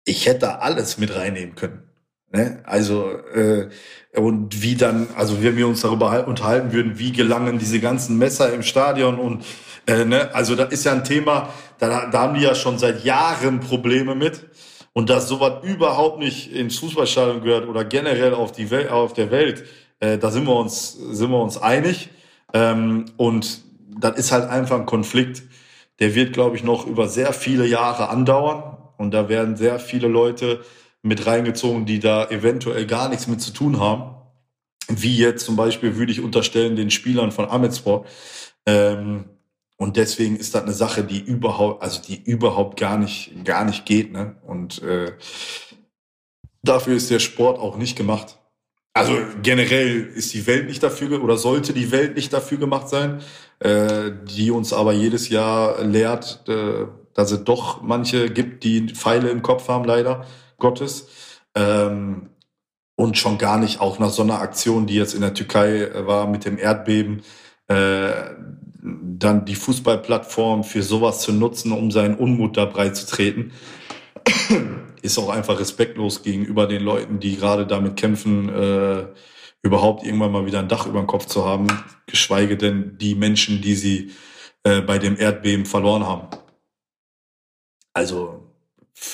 Ich hätte alles mit reinnehmen können. Ne? Also äh, und wie dann, also wenn wir uns darüber unterhalten würden, wie gelangen diese ganzen Messer im Stadion und äh, ne, also das ist ja ein Thema, da, da haben die ja schon seit Jahren Probleme mit. Und dass sowas überhaupt nicht ins Fußballstadion gehört oder generell auf die Welt, auf der Welt, äh, da sind wir uns, sind wir uns einig. Ähm, und das ist halt einfach ein Konflikt, der wird, glaube ich, noch über sehr viele Jahre andauern. Und da werden sehr viele Leute mit reingezogen, die da eventuell gar nichts mit zu tun haben. Wie jetzt zum Beispiel würde ich unterstellen den Spielern von Ahmedspor. Ähm, und deswegen ist das eine Sache, die überhaupt, also die überhaupt gar nicht, gar nicht geht. Ne? Und äh, dafür ist der Sport auch nicht gemacht. Also generell ist die Welt nicht dafür oder sollte die Welt nicht dafür gemacht sein, äh, die uns aber jedes Jahr lehrt, äh, dass es doch manche gibt, die Pfeile im Kopf haben, leider Gottes. Ähm, und schon gar nicht auch nach so einer Aktion, die jetzt in der Türkei äh, war mit dem Erdbeben, äh, dann die Fußballplattform für sowas zu nutzen, um seinen Unmut da breit zu treten, ist auch einfach respektlos gegenüber den Leuten, die gerade damit kämpfen, äh, überhaupt irgendwann mal wieder ein Dach über dem Kopf zu haben, geschweige denn die Menschen, die sie äh, bei dem Erdbeben verloren haben. Also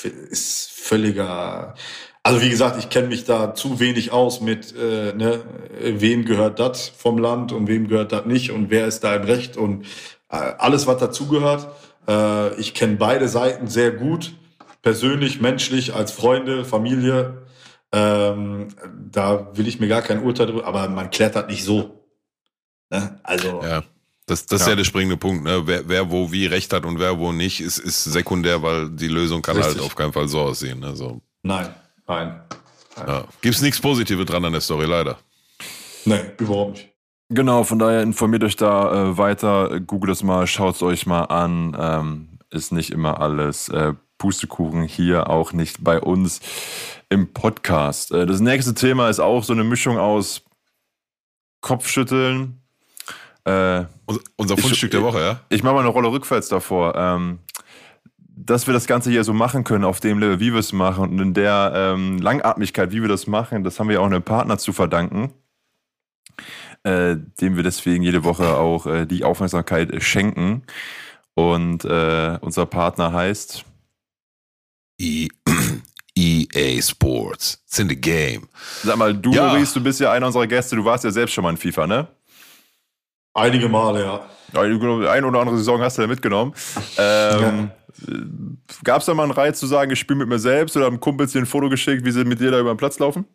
ist völliger. Also wie gesagt, ich kenne mich da zu wenig aus mit, äh, ne, wem gehört das vom Land und wem gehört das nicht und wer ist da im Recht und äh, alles, was dazugehört. Äh, ich kenne beide Seiten sehr gut, persönlich, menschlich, als Freunde, Familie. Ähm, da will ich mir gar kein Urteil drüber, aber man klärt das nicht so. Ne? Also ja. Das, das ja. ist ja der springende Punkt, ne? Wer, wer wo wie recht hat und wer wo nicht, ist, ist sekundär, weil die Lösung kann halt Richtig. halt auf keinen Fall so aussehen. Ne? So. Nein, nein. nein. Ja. Gibt's nichts Positives dran an der Story, leider. Nein, überhaupt nicht. Genau, von daher informiert euch da äh, weiter, googelt es mal, schaut es euch mal an. Ähm, ist nicht immer alles äh, Pustekuchen hier, auch nicht bei uns im Podcast. Äh, das nächste Thema ist auch so eine Mischung aus Kopfschütteln. Äh, unser Fundstück der Woche, ja? Ich mache mal eine Rolle rückwärts davor. Ähm, dass wir das Ganze hier so machen können, auf dem Level, wie wir es machen und in der ähm, Langatmigkeit, wie wir das machen, das haben wir auch einem Partner zu verdanken äh, dem wir deswegen jede Woche auch äh, die Aufmerksamkeit äh, schenken. Und äh, unser Partner heißt e EA Sports. It's in the game. Sag mal, du, ja. Maurice, du bist ja einer unserer Gäste. Du warst ja selbst schon mal in FIFA, ne? Einige Male, ja. Ein oder andere Saison hast du ja mitgenommen. Ähm, ja. Gab es da mal einen Reiz zu sagen, ich spiele mit mir selbst oder haben Kumpels dir ein Foto geschickt, wie sie mit dir da über den Platz laufen?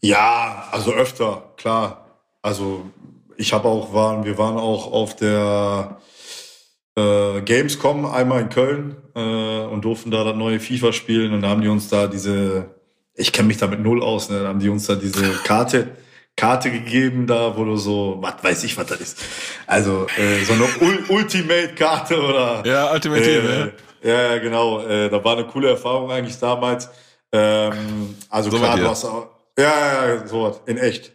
Ja, also öfter, klar. Also ich habe auch waren, wir waren auch auf der äh, Gamescom einmal in Köln äh, und durften da das neue FIFA spielen und da haben die uns da diese, ich kenne mich da mit null aus, ne, da haben die uns da diese Karte Karte gegeben da, wo du so, was weiß ich, was das ist. Also äh, so eine Ul Ultimate-Karte oder. Ja, Ultimate äh, ja. Ja, genau. Äh, da war eine coole Erfahrung eigentlich damals. Ähm, also so klar, du hast auch. Ja, ja, ja, so in echt.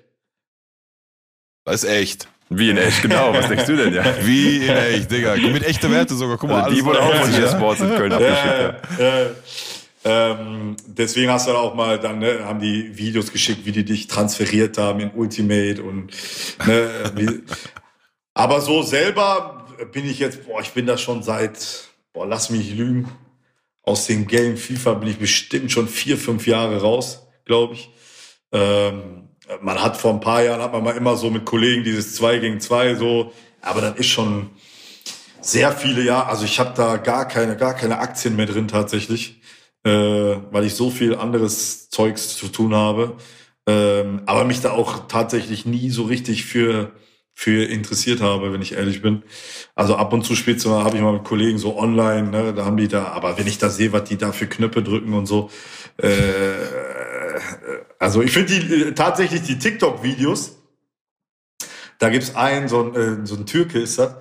Das ist echt. Wie in echt, genau. Was denkst du denn, ja? Wie in echt, Digga. Mit echten Werte sogar. Guck mal, also die wurde auch von Sports in Köln abgeschickt. Ja, ja. Ähm, deswegen hast du auch mal dann, ne, haben die Videos geschickt, wie die dich transferiert haben in Ultimate und, ne, wie, aber so selber bin ich jetzt, boah, ich bin da schon seit, boah, lass mich lügen, aus dem Game FIFA bin ich bestimmt schon vier, fünf Jahre raus, glaube ich. Ähm, man hat vor ein paar Jahren hat man mal immer so mit Kollegen dieses 2 gegen 2 so, aber das ist schon sehr viele Jahre. Also ich habe da gar keine, gar keine Aktien mehr drin tatsächlich, äh, weil ich so viel anderes Zeugs zu tun habe. Ähm, aber mich da auch tatsächlich nie so richtig für für interessiert habe, wenn ich ehrlich bin. Also ab und zu spielst du mal, habe ich mal mit Kollegen so online, ne, da haben die da, aber wenn ich da sehe, was die da für Knöpfe drücken und so, äh, also ich finde die äh, tatsächlich die TikTok-Videos, da gibt's einen, so ein, äh, so ein Türke ist das,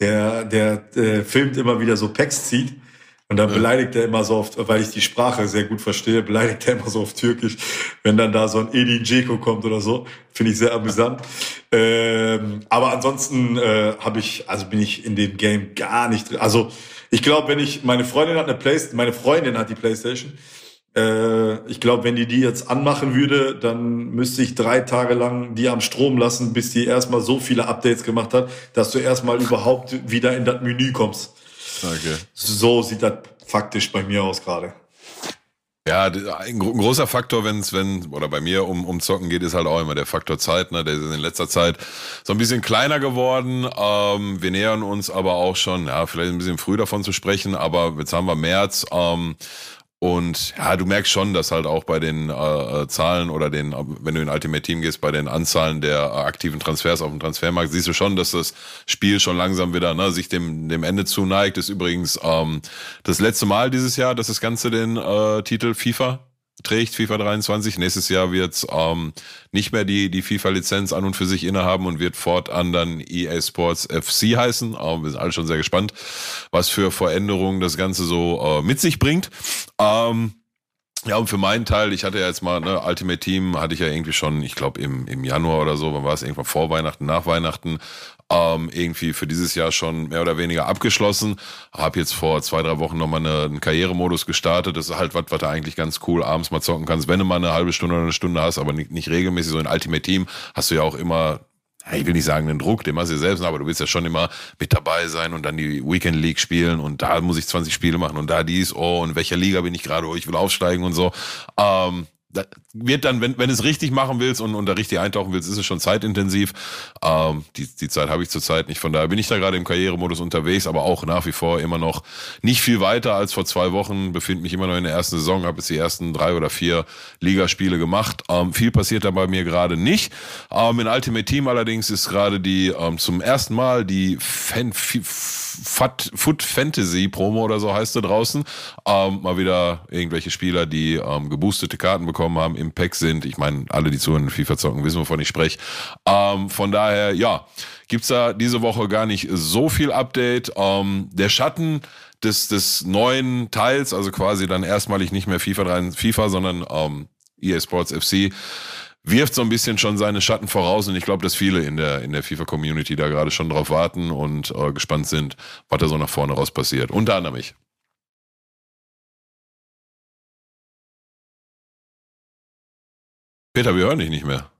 der, der äh, filmt immer wieder so Packs zieht. Und dann beleidigt er immer so oft, weil ich die Sprache sehr gut verstehe, beleidigt er immer so auf Türkisch, wenn dann da so ein Edin Dzeko kommt oder so. Finde ich sehr amüsant. Ähm, aber ansonsten äh, habe ich, also bin ich in dem Game gar nicht drin. Also ich glaube, wenn ich, meine Freundin hat eine Playstation, meine Freundin hat die Playstation äh, ich glaube, wenn die die jetzt anmachen würde, dann müsste ich drei Tage lang die am Strom lassen, bis die erstmal so viele Updates gemacht hat, dass du erstmal überhaupt wieder in das Menü kommst. Okay. So sieht das faktisch bei mir aus gerade. Ja, ein großer Faktor, wenn es, wenn, oder bei mir um, um Zocken geht, ist halt auch immer der Faktor Zeit, ne? Der ist in letzter Zeit so ein bisschen kleiner geworden. Ähm, wir nähern uns aber auch schon, ja, vielleicht ein bisschen früh davon zu sprechen, aber jetzt haben wir März. Ähm, und ja, du merkst schon, dass halt auch bei den äh, äh Zahlen oder den, wenn du in Ultimate Team gehst, bei den Anzahlen der äh, aktiven Transfers auf dem Transfermarkt, siehst du schon, dass das Spiel schon langsam wieder ne, sich dem, dem Ende zuneigt. Ist übrigens ähm, das letzte Mal dieses Jahr, dass das Ganze den äh, Titel FIFA trägt, FIFA 23. Nächstes Jahr wird ähm, nicht mehr die, die FIFA-Lizenz an und für sich innehaben und wird fortan dann EA Sports FC heißen. Ähm, wir sind alle schon sehr gespannt, was für Veränderungen das Ganze so äh, mit sich bringt. Ähm, ja, und für meinen Teil, ich hatte ja jetzt mal, ne, Ultimate Team hatte ich ja irgendwie schon, ich glaube im, im Januar oder so, wann war es irgendwann vor Weihnachten, nach Weihnachten, ähm, irgendwie für dieses Jahr schon mehr oder weniger abgeschlossen. Hab jetzt vor zwei, drei Wochen nochmal eine, einen Karrieremodus gestartet. Das ist halt was, was du eigentlich ganz cool abends mal zocken kannst, wenn du mal eine halbe Stunde oder eine Stunde hast, aber nicht, nicht regelmäßig. So ein Ultimate Team hast du ja auch immer ich will nicht sagen einen Druck, den machst du ja selbst, aber du willst ja schon immer mit dabei sein und dann die Weekend League spielen und da muss ich 20 Spiele machen und da dies, oh, und in welcher Liga bin ich gerade, oh, ich will aufsteigen und so. Ähm, da wird dann, wenn, wenn es richtig machen willst und, und da richtig eintauchen willst, ist es schon zeitintensiv. Ähm, die, die Zeit habe ich zurzeit nicht. Von daher bin ich da gerade im Karrieremodus unterwegs, aber auch nach wie vor immer noch nicht viel weiter als vor zwei Wochen. Befinde mich immer noch in der ersten Saison, habe jetzt die ersten drei oder vier Ligaspiele gemacht. Ähm, viel passiert da bei mir gerade nicht. Ähm, in Ultimate Team allerdings ist gerade die ähm, zum ersten Mal die Fan Fat, Foot Fantasy Promo oder so heißt sie draußen. Ähm, mal wieder irgendwelche Spieler, die ähm, geboostete Karten bekommen haben, im Pack sind. Ich meine, alle, die zu in FIFA zocken, wissen, wovon ich spreche. Ähm, von daher, ja, gibt's da diese Woche gar nicht so viel Update. Ähm, der Schatten des, des neuen Teils, also quasi dann erstmalig nicht mehr FIFA, 3, FIFA sondern ähm, EA Sports FC, wirft so ein bisschen schon seine Schatten voraus und ich glaube, dass viele in der in der FIFA Community da gerade schon drauf warten und äh, gespannt sind, was da so nach vorne raus passiert. Unter anderem ich. Peter, wir hören dich nicht mehr.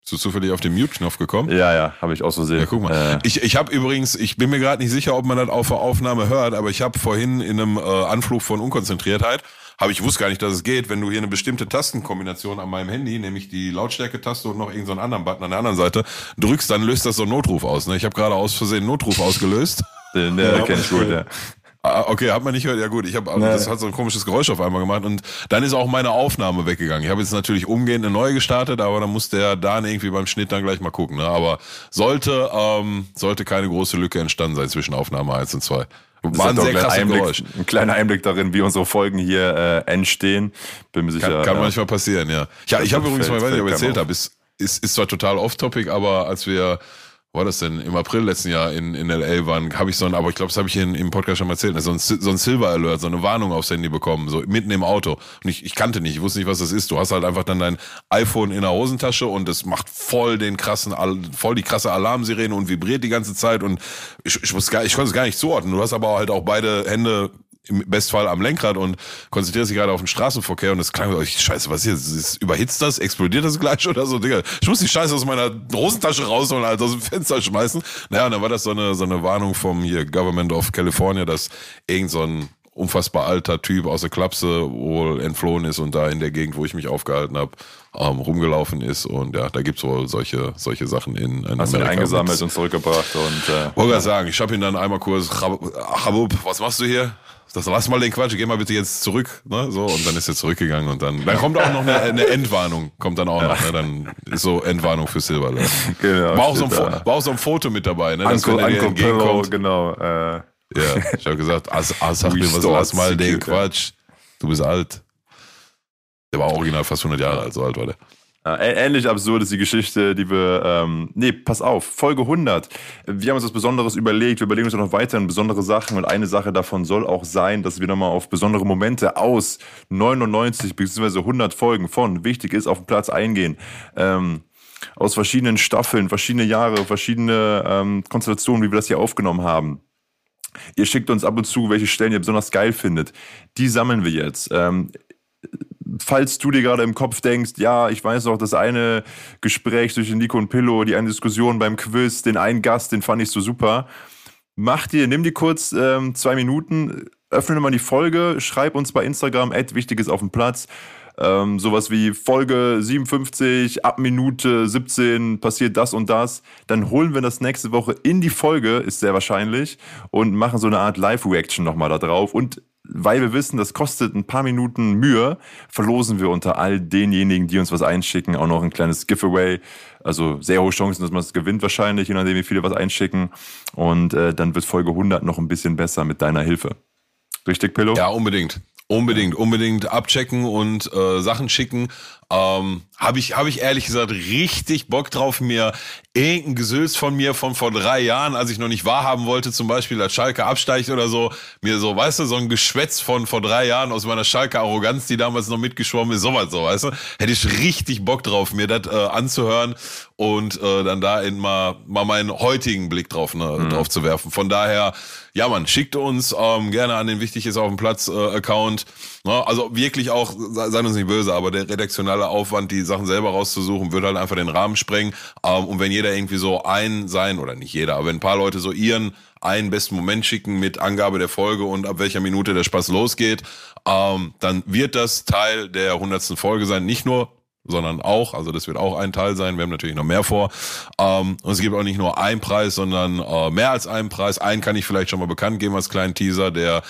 Bist du zufällig auf den Mute-Knopf gekommen? Ja, ja, habe ich aus Versehen. Ja, guck mal. Äh. Ich, ich habe übrigens, ich bin mir gerade nicht sicher, ob man das auf der Aufnahme hört, aber ich habe vorhin in einem äh, Anflug von Unkonzentriertheit habe ich wusste gar nicht, dass es geht, wenn du hier eine bestimmte Tastenkombination an meinem Handy, nämlich die Lautstärke-Taste und noch irgendeinen so anderen Button an der anderen Seite, drückst, dann löst das so einen Notruf aus. Ne? Ich habe gerade aus Versehen einen Notruf ausgelöst. Den, der ja, kenn ich gut, ja. Ah, okay, hat man nicht gehört. Ja gut, ich habe also das hat so ein komisches Geräusch auf einmal gemacht und dann ist auch meine Aufnahme weggegangen. Ich habe jetzt natürlich umgehend eine neue gestartet, aber dann muss der Dan irgendwie beim Schnitt dann gleich mal gucken. Ne? Aber sollte ähm, sollte keine große Lücke entstanden sein zwischen Aufnahme 1 und 2. War ein sehr krasser Einblick, Geräusch. Ein kleiner Einblick darin, wie unsere Folgen hier äh, entstehen. Bin mir sicher. Kann, kann ja, manchmal passieren, ja. Ja, ich habe übrigens mal, ich ob ich erzählt habe, ist, ist, ist zwar total off-topic, aber als wir war das denn? Im April letzten Jahr in, in LA waren, habe ich so ein, aber ich glaube, das habe ich in, im Podcast schon mal erzählt, so ein, so ein Silver Alert, so eine Warnung aufs Handy bekommen, so mitten im Auto. Und ich, ich kannte nicht, ich wusste nicht, was das ist. Du hast halt einfach dann dein iPhone in der Hosentasche und es macht voll den krassen, voll die krasse Alarmsirene und vibriert die ganze Zeit und ich, ich, muss gar, ich konnte es gar nicht zuordnen. Du hast aber halt auch beide Hände im Bestfall am Lenkrad und konzentriert sich gerade auf den Straßenverkehr und es klang so, scheiße, was hier, ist, überhitzt das, explodiert das gleich oder so, Digga. Ich muss die Scheiße aus meiner Hosentasche rausholen, Alter, aus dem Fenster schmeißen. Naja, und dann war das so eine, so eine Warnung vom hier Government of California, dass irgend so ein unfassbar alter Typ aus der Klapse wohl entflohen ist und da in der Gegend, wo ich mich aufgehalten habe, ähm, rumgelaufen ist. Und ja, da gibt's wohl solche, solche Sachen in, in Hast Amerika. ihn eingesammelt und zurückgebracht und äh, Wollte ja. sagen, ich habe ihn dann einmal kurz, Habub, was machst du hier? Das lass mal den Quatsch, geh mal bitte jetzt zurück, ne? So, und dann ist er zurückgegangen und dann, dann kommt auch noch eine, eine Endwarnung, kommt dann auch noch, ne? Dann ist so Endwarnung für Silverland. Genau. War auch, so ein, war auch so ein Foto mit dabei, ne? Dass Uncle, Uncle Pillow, genau. Äh. Ja, ich habe gesagt, ah, ah, sag mir was, lass mal den Quatsch. Du bist alt. Der war original fast 100 Jahre alt, so alt war der. Ähnlich absurd ist die Geschichte, die wir, ähm, nee, pass auf, Folge 100. Wir haben uns was Besonderes überlegt, wir überlegen uns auch noch weiterhin besondere Sachen und eine Sache davon soll auch sein, dass wir nochmal auf besondere Momente aus 99 bzw. 100 Folgen von Wichtig ist auf den Platz eingehen. Ähm, aus verschiedenen Staffeln, verschiedene Jahre, verschiedene ähm, Konstellationen, wie wir das hier aufgenommen haben. Ihr schickt uns ab und zu, welche Stellen ihr besonders geil findet. Die sammeln wir jetzt. Ähm, falls du dir gerade im Kopf denkst, ja, ich weiß noch, das eine Gespräch zwischen Nico und Pillow, die eine Diskussion beim Quiz, den einen Gast, den fand ich so super. Mach dir, nimm dir kurz ähm, zwei Minuten, öffne mal die Folge, schreib uns bei Instagram, Wichtiges auf dem Platz. Ähm, sowas wie Folge 57, ab Minute 17 passiert das und das. Dann holen wir das nächste Woche in die Folge, ist sehr wahrscheinlich, und machen so eine Art Live-Reaction nochmal da drauf. Und weil wir wissen, das kostet ein paar Minuten Mühe, verlosen wir unter all denjenigen, die uns was einschicken, auch noch ein kleines Giveaway. Also sehr hohe Chancen, dass man es gewinnt wahrscheinlich, je nachdem, wie viele was einschicken. Und äh, dann wird Folge 100 noch ein bisschen besser mit deiner Hilfe. Richtig, Pillow? Ja, unbedingt. Unbedingt, unbedingt abchecken und äh, Sachen schicken. Ähm, habe ich, hab ich ehrlich gesagt richtig Bock drauf, mir irgendein Gesülz von mir von vor drei Jahren, als ich noch nicht wahrhaben wollte, zum Beispiel als Schalke absteigt oder so, mir so, weißt du, so ein Geschwätz von vor drei Jahren aus meiner Schalke-Arroganz, die damals noch mitgeschwommen ist, sowas so, weißt du, hätte ich richtig Bock drauf, mir das äh, anzuhören und äh, dann da in mal, mal meinen heutigen Blick drauf, ne, mhm. drauf zu werfen. Von daher, ja man, schickt uns ähm, gerne an den Wichtig ist auf dem Platz äh, Account. Ne? Also wirklich auch, seien uns nicht böse, aber der redaktionale totaler Aufwand, die Sachen selber rauszusuchen, würde halt einfach den Rahmen sprengen. Ähm, und wenn jeder irgendwie so ein sein, oder nicht jeder, aber wenn ein paar Leute so ihren einen besten Moment schicken mit Angabe der Folge und ab welcher Minute der Spaß losgeht, ähm, dann wird das Teil der hundertsten Folge sein. Nicht nur sondern auch, also das wird auch ein Teil sein. Wir haben natürlich noch mehr vor. Ähm, und es gibt auch nicht nur einen Preis, sondern äh, mehr als einen Preis. Einen kann ich vielleicht schon mal bekannt geben als kleinen Teaser. Der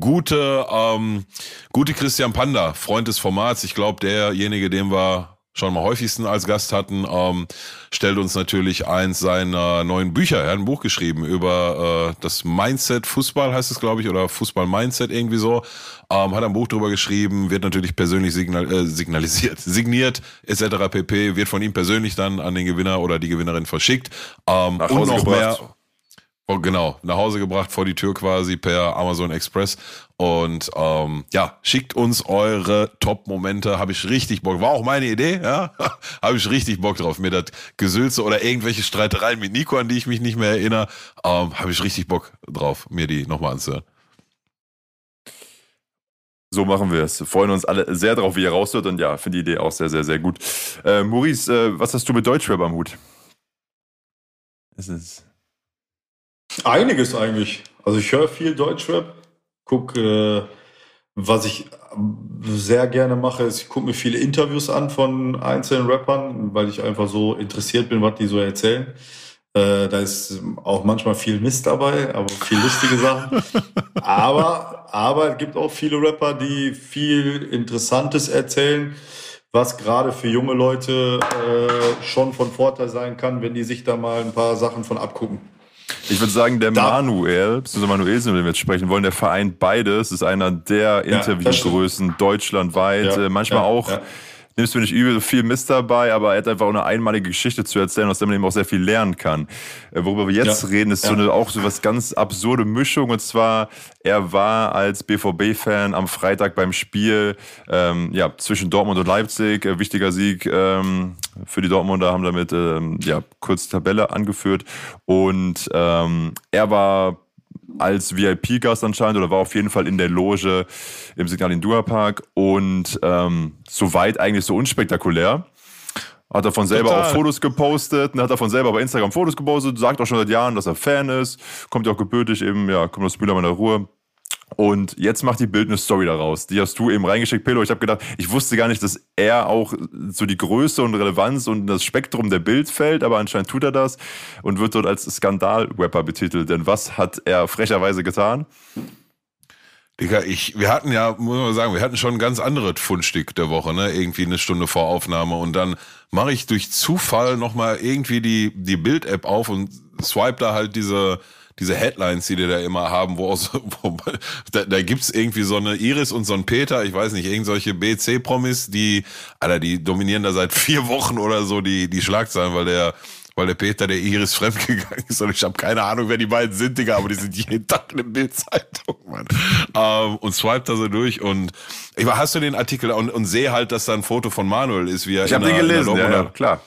gute, ähm, gute Christian Panda, Freund des Formats. Ich glaube, derjenige, dem wir schon mal häufigsten als Gast hatten, ähm, stellt uns natürlich eins seiner neuen Bücher. Er hat ein Buch geschrieben über äh, das Mindset Fußball, heißt es, glaube ich, oder Fußball Mindset irgendwie so. Ähm, hat ein Buch drüber geschrieben, wird natürlich persönlich signal äh, signalisiert, signiert, etc. pp. Wird von ihm persönlich dann an den Gewinner oder die Gewinnerin verschickt. Ähm, Nach Hause und noch gebracht. mehr. Oh, genau, nach Hause gebracht, vor die Tür quasi per Amazon Express. Und ähm, ja, schickt uns eure Top-Momente. Habe ich richtig Bock. War auch meine Idee, ja. Habe ich richtig Bock drauf. Mir das Gesülze oder irgendwelche Streitereien mit Nico, an die ich mich nicht mehr erinnere, ähm, habe ich richtig Bock drauf, mir die nochmal anzuhören. So machen wir es. Freuen uns alle sehr drauf, wie ihr raushört. Und ja, finde die Idee auch sehr, sehr, sehr gut. Äh, Maurice, äh, was hast du mit Deutschrap am Hut? Es ist. Einiges eigentlich. Also ich höre viel Deutschrap, guck, äh, was ich sehr gerne mache, ist, ich gucke mir viele Interviews an von einzelnen Rappern, weil ich einfach so interessiert bin, was die so erzählen. Äh, da ist auch manchmal viel Mist dabei, aber viel lustige Sachen. aber, aber es gibt auch viele Rapper, die viel Interessantes erzählen, was gerade für junge Leute äh, schon von Vorteil sein kann, wenn die sich da mal ein paar Sachen von abgucken. Ich würde sagen, der Da- Manuel, beziehungsweise Manuel, mit dem wir jetzt sprechen wollen, der vereint beides, ist einer der Ja, Interviewgrößen deutschlandweit. Ja, äh, manchmal ja, auch, ja. Nimmst du nicht übel, viel Mist dabei, aber er hat einfach auch eine einmalige Geschichte zu erzählen, aus der man eben auch sehr viel lernen kann. Äh, worüber wir jetzt Ja, reden, ist so ja. eine auch so was ganz absurde Mischung. Und zwar, er war als BVB-Fan am Freitag beim Spiel ähm, ja, zwischen Dortmund und Leipzig. Äh, wichtiger Sieg ähm, für die Dortmunder, haben damit ähm, ja, kurz Tabelle angeführt. Und ähm, er war als VIP-Gast anscheinend oder war auf jeden Fall in der Loge im Signal Iduna Park und ähm, soweit eigentlich so unspektakulär. Hat er von selber Total. auch Fotos gepostet, und hat er von selber bei Instagram Fotos gepostet, sagt auch schon seit Jahren, dass er Fan ist, kommt ja auch gebürtig eben, ja, kommt aus Müller meiner Ruhe. Und jetzt macht die Bild eine Story daraus. Die hast du eben reingeschickt, Pelo. Ich habe gedacht, ich wusste gar nicht, dass er auch so die Größe und Relevanz und das Spektrum der Bild fällt, aber anscheinend tut er das und wird dort als Skandal-Rapper betitelt. Denn was hat er frecherweise getan? Digga, ich, wir hatten ja, muss man sagen, wir hatten schon ein ganz anderes Fundstück der Woche, ne? Irgendwie eine Stunde vor Aufnahme und dann mache ich durch Zufall nochmal irgendwie die, die Bild-App auf und swipe da halt diese, diese Headlines, die die da immer haben, wo, aus, wo da, da gibt's irgendwie so eine Iris und so ein Peter, ich weiß nicht, irgend solche BC-Promis, die, Alter, die dominieren da seit vier Wochen oder so die, die Schlagzeilen, weil der, weil der Peter der Iris fremdgegangen ist und ich habe keine Ahnung, wer die beiden sind, Digga, aber die sind jeden Tag in der Bildzeitung, Mann. Ähm, und swipe da so durch und ich war, hast du den Artikel und, und sehe halt, dass da ein Foto von Manuel ist, wie er Ich habe in den der- in der gelesen, ja, ja, klar.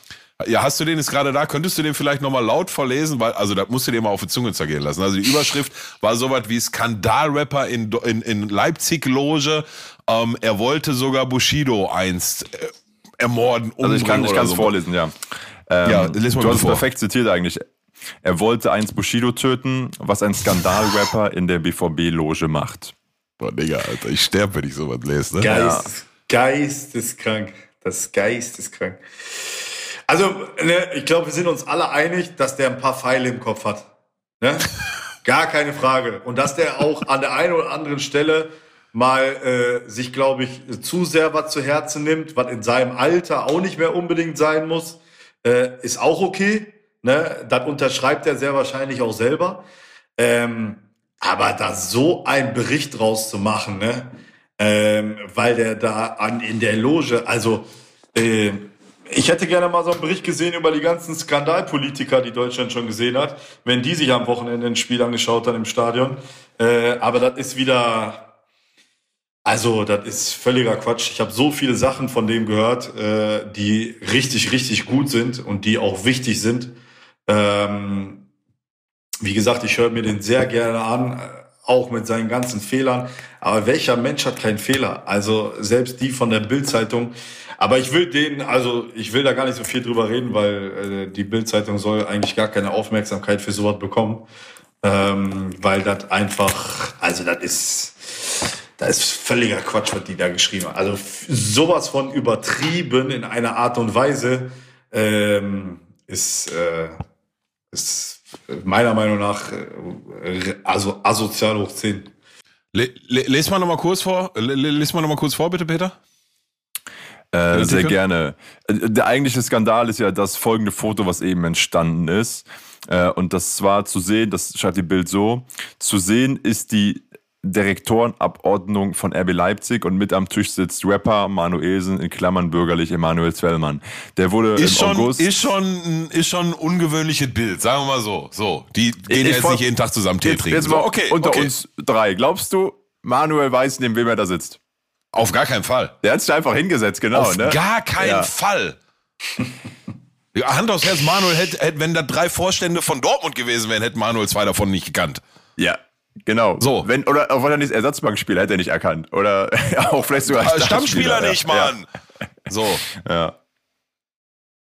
Ja, hast du den jetzt gerade da? Könntest du den vielleicht nochmal laut vorlesen? Weil, also, das musst du dir mal auf die Zunge zergehen lassen. Also, die Überschrift war sowas wie Skandalrapper in, in, in Leipzig-Loge. Ähm, er wollte sogar Bushido einst äh, ermorden. Also ich kann es so. vorlesen, ja. Ähm, Ja, lies mal du hast vor. perfekt zitiert eigentlich. Er wollte eins Bushido töten, was ein Skandalrapper in der BVB-Loge macht. Boah, Digga, Alter, ich sterbe, wenn ich sowas lese, ne? Geist, geisteskrank. Das ist geisteskrank. Also, ne, ich glaube, wir sind uns alle einig, dass der ein paar Pfeile im Kopf hat. Ne? Gar keine Frage. Und dass der auch an der einen oder anderen Stelle mal äh, sich, glaube ich, zu sehr was zu Herzen nimmt, was in seinem Alter auch nicht mehr unbedingt sein muss, äh, ist auch okay. Ne? Das unterschreibt er sehr wahrscheinlich auch selber. Ähm, aber da so ein Bericht draus zu machen, ne? ähm, weil der da an in der Loge, also äh, ich hätte gerne mal so einen Bericht gesehen über die ganzen Skandalpolitiker, die Deutschland schon gesehen hat, wenn die sich am Wochenende ein Spiel angeschaut haben im Stadion. Äh, aber das ist wieder, also das ist völliger Quatsch. Ich habe so viele Sachen von dem gehört, äh, die richtig, richtig gut sind und die auch wichtig sind. Ähm, wie gesagt, ich höre mir den sehr gerne an, äh, auch mit seinen ganzen Fehlern. Aber welcher Mensch hat keinen Fehler? Also selbst die von der Bildzeitung. Aber ich will den, also ich will da gar nicht so viel drüber reden, weil äh, die Bildzeitung soll eigentlich gar keine Aufmerksamkeit für sowas bekommen, ähm, weil das einfach, also das ist, das ist völliger Quatsch, was die da geschrieben haben. Also sowas von übertrieben in einer Art und Weise ähm, ist, äh, ist meiner Meinung nach äh, also asozial hoch 10. Le, le, les mal nochmal kurz vor, le, les mal noch mal kurz vor, bitte, Peter. Äh, sehr gerne. Äh, der eigentliche Skandal ist ja das folgende Foto, was eben entstanden ist. Äh, und das war zu sehen, das schreibt die Bild so, zu sehen ist die Direktorenabordnung von RB Leipzig und mit am Tisch sitzt Rapper Manuelsen in Klammern bürgerlich Emanuel Zwellmann. Der wurde ist im schon, August ist schon ist schon ein ungewöhnliches Bild, sagen wir mal so. So, die gehen jetzt nicht jeden Tag zusammen Tee jetzt, trinken. jetzt mal So, okay, unter okay. uns drei. Glaubst du, Manuel weiß, neben wem er da sitzt? Auf gar keinen Fall. Der hat sich einfach hingesetzt, genau. Auf ne? gar keinen Ja. Fall. Ja, Hand aufs Herz, Manuel hätte, hätte, wenn da drei Vorstände von Dortmund gewesen wären, hätte Manuel zwei davon nicht gekannt. Ja, genau. So. Wenn, oder auch wenn er nicht Ersatzbankspieler hätte er nicht erkannt. Oder auch vielleicht sogar Äh, Stammspieler ja. nicht, Mann. So. Ja. ja.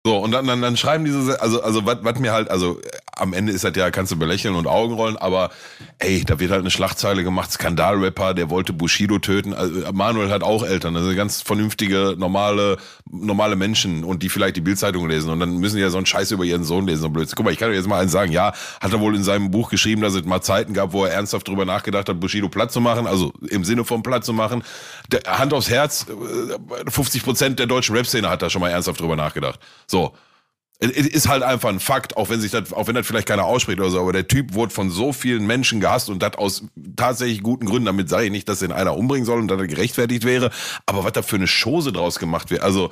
So, und dann, dann, dann schreiben diese, also, also was mir halt, also am Ende ist das ja, kannst du belächeln und Augenrollen, aber ey, da wird halt eine Schlagzeile gemacht, Skandalrapper, der wollte Bushido töten. Also, Manuel hat auch Eltern, also ganz vernünftige, normale, normale Menschen und die vielleicht die Bildzeitung lesen und dann müssen die ja so einen Scheiß über ihren Sohn lesen, so Blödsinn. Guck mal, ich kann dir jetzt mal eins sagen, ja, hat er wohl in seinem Buch geschrieben, dass es mal Zeiten gab, wo er ernsthaft drüber nachgedacht hat, Bushido platt zu machen, also im Sinne von platt zu machen. Der, Hand aufs Herz, äh, 50 Prozent der deutschen Rap-Szene hat da schon mal ernsthaft drüber nachgedacht. So. Ist halt einfach ein Fakt, auch wenn sich das, auch wenn das vielleicht keiner ausspricht oder so, aber der Typ wurde von so vielen Menschen gehasst und das aus tatsächlich guten Gründen. Damit sage ich nicht, dass den einer umbringen soll und er gerechtfertigt wäre, aber was da für eine Chose draus gemacht wird, also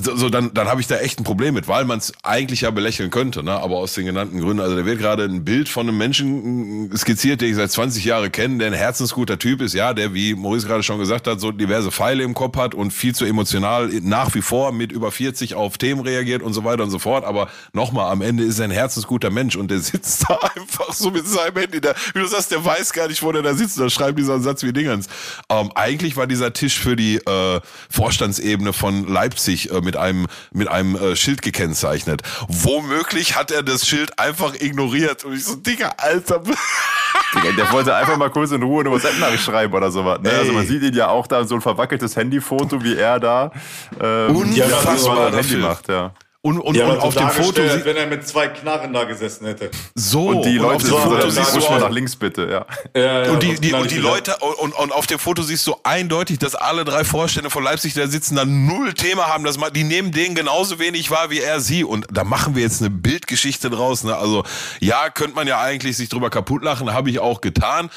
so, so dann, dann habe ich da echt ein Problem mit, weil man es eigentlich ja belächeln könnte, ne? aber aus den genannten Gründen. Also da wird gerade ein Bild von einem Menschen mm, skizziert, den ich seit 20 Jahren kenne, der ein herzensguter Typ ist, ja, der, wie Maurice gerade schon gesagt hat, so diverse Pfeile im Kopf hat und viel zu emotional nach wie vor mit über 40 auf Themen reagiert und so weiter und so fort. Aber nochmal, am Ende ist er ein herzensguter Mensch und der sitzt da einfach so mit seinem Handy. Der, wie du sagst, der weiß gar nicht, wo der da sitzt. Da schreibt dieser Satz wie Dingens. Ähm, eigentlich war dieser Tisch für die äh, Vorstandsebene von Leipzig äh, mit einem mit einem äh, Schild gekennzeichnet. Womöglich hat er das Schild einfach ignoriert und ich so, Digga, Alter. Digga, Der wollte einfach mal kurz in Ruhe eine WhatsApp-Nachricht schreiben oder sowas. Ne? Also man sieht ihn ja auch da, so ein verwackeltes Handyfoto, wie er da ähm, Unfassbar ja, Handy dafür. macht, ja. Und, und, Die haben und auf dem Foto als sieht wenn er mit zwei Knarren da gesessen hätte. so Und die auf Leute dem so Foto siehst du mal nach links bitte, ja. Ja, ja, und die, die, und die. Leute, und, und auf dem Foto siehst du eindeutig, dass alle drei Vorstände von Leipzig, die da sitzen, da null Thema haben. Das, ma- die nehmen den genauso wenig wahr wie er sie. Und da machen wir jetzt eine Bildgeschichte draus. Ne? Also, ja, könnte man ja eigentlich sich drüber kaputt lachen, habe ich auch getan.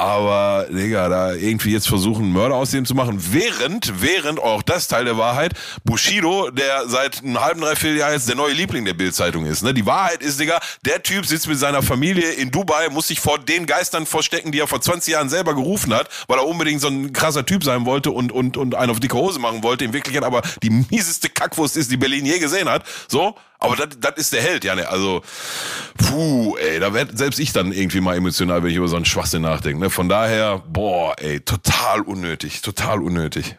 Aber, Digga, da irgendwie jetzt versuchen, Mörder aus dem zu machen, während, während, auch das Teil der Wahrheit, Bushido, der seit einem halben, dreiviertel Jahr jetzt der neue Liebling der Bildzeitung ist. Ne? Die Wahrheit ist, Digga, der Typ sitzt mit seiner Familie in Dubai, muss sich vor den Geistern verstecken, die er vor 20 Jahren selber gerufen hat, weil er unbedingt so ein krasser Typ sein wollte und, und, und einen auf dicke Hose machen wollte. In Wirklichkeit aber die mieseste Kackwurst ist, die Berlin je gesehen hat. So, aber das ist der Held, ja, ne? Also, puh, ey, da werd selbst ich dann irgendwie mal emotional, wenn ich über so einen Schwachsinn nachdenke. Ne? Von daher, boah, ey, total unnötig, total unnötig.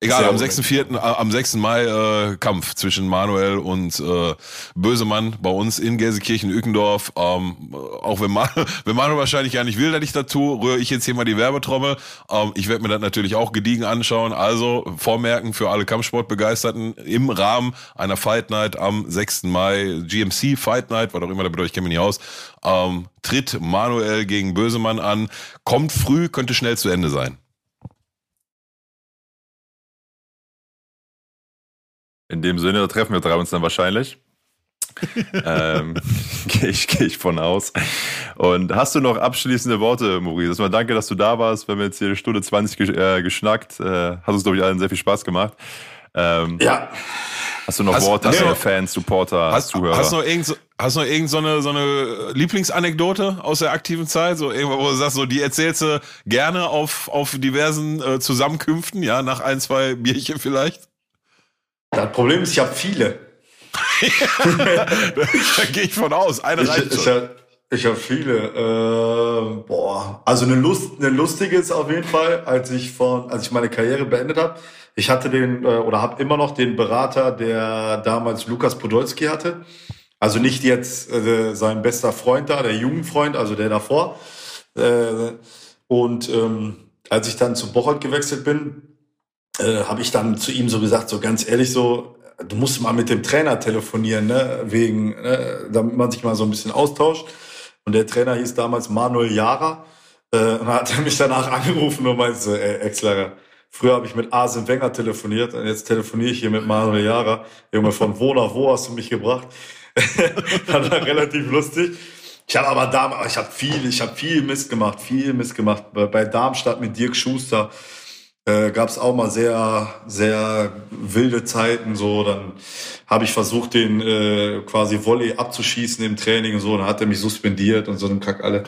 Egal, Sehr am unnötig. 6.4., äh, am 6. Mai äh, Kampf zwischen Manuel und äh, Bösemann bei uns in Gelsenkirchen-Ückendorf. Ähm, auch wenn, Man wenn Manuel wahrscheinlich gar nicht will, dass ich das tue, rühre ich jetzt hier mal die Werbetrommel. Ähm, ich werde mir das natürlich auch gediegen anschauen. Also vormerken für alle Kampfsportbegeisterten im Rahmen einer Fight Night am 6. Mai, GMC Fight Night, was auch immer da bedeutet, ich kenne mich nicht aus, ähm, tritt Manuel gegen Bösemann an. Kommt früh, könnte schnell zu Ende sein. In dem Sinne, da treffen wir drei uns dann wahrscheinlich. ähm, Gehe ich, geh ich von aus. Und hast du noch abschließende Worte, Maurice? Erstmal danke, dass du da warst. Wir haben jetzt hier eine Stunde 20 gesch äh, geschnackt. Äh, hat uns, glaube ich, allen sehr viel Spaß gemacht. Ähm, Ja, Hast du noch Hast- Worte? hast Hast du du noch noch- Fans, Supporter, Hast, Zuhörer? hast du noch irgend, so- hast du noch irgend so eine, so eine Lieblingsanekdote aus der aktiven Zeit? So irgendwo, wo du sagst, so, die erzählst du gerne auf, auf diversen äh, Zusammenkünften, ja, nach ein, zwei Bierchen vielleicht? Das Problem ist, ich habe viele. da gehe ich von aus. Eine Ich, reicht ich, schon. hab- Ich habe viele. Äh, boah, also eine Lust, eine lustige ist auf jeden Fall, als ich von, als ich meine Karriere beendet habe. Ich hatte den äh, oder habe immer noch den Berater, der damals Lukas Podolski hatte. Also nicht jetzt äh, sein bester Freund da, der Jugendfreund, also der davor. Äh, und ähm, als ich dann zu Bocholt gewechselt bin, äh, habe ich dann zu ihm so gesagt, so ganz ehrlich so, du musst mal mit dem Trainer telefonieren, ne? wegen, ne? damit man sich mal so ein bisschen austauscht. Und der Trainer hieß damals Manuel Jara. Äh, und hat mich danach angerufen und meinte so, ey, Ex-Lager, früher habe ich mit Arsene Wenger telefoniert und jetzt telefoniere ich hier mit Manuel Jara. Junge, von wo nach wo hast du mich gebracht? das war relativ lustig. Ich habe aber damals, ich habe viel, ich habe viel Mist gemacht, viel Mist gemacht. Bei Darmstadt mit Dirk Schuster äh, gab es auch mal sehr, sehr wilde Zeiten. So, dann habe ich versucht, den äh, quasi Volley abzuschießen im Training und so. Dann hat er mich suspendiert und so einen Kack alle.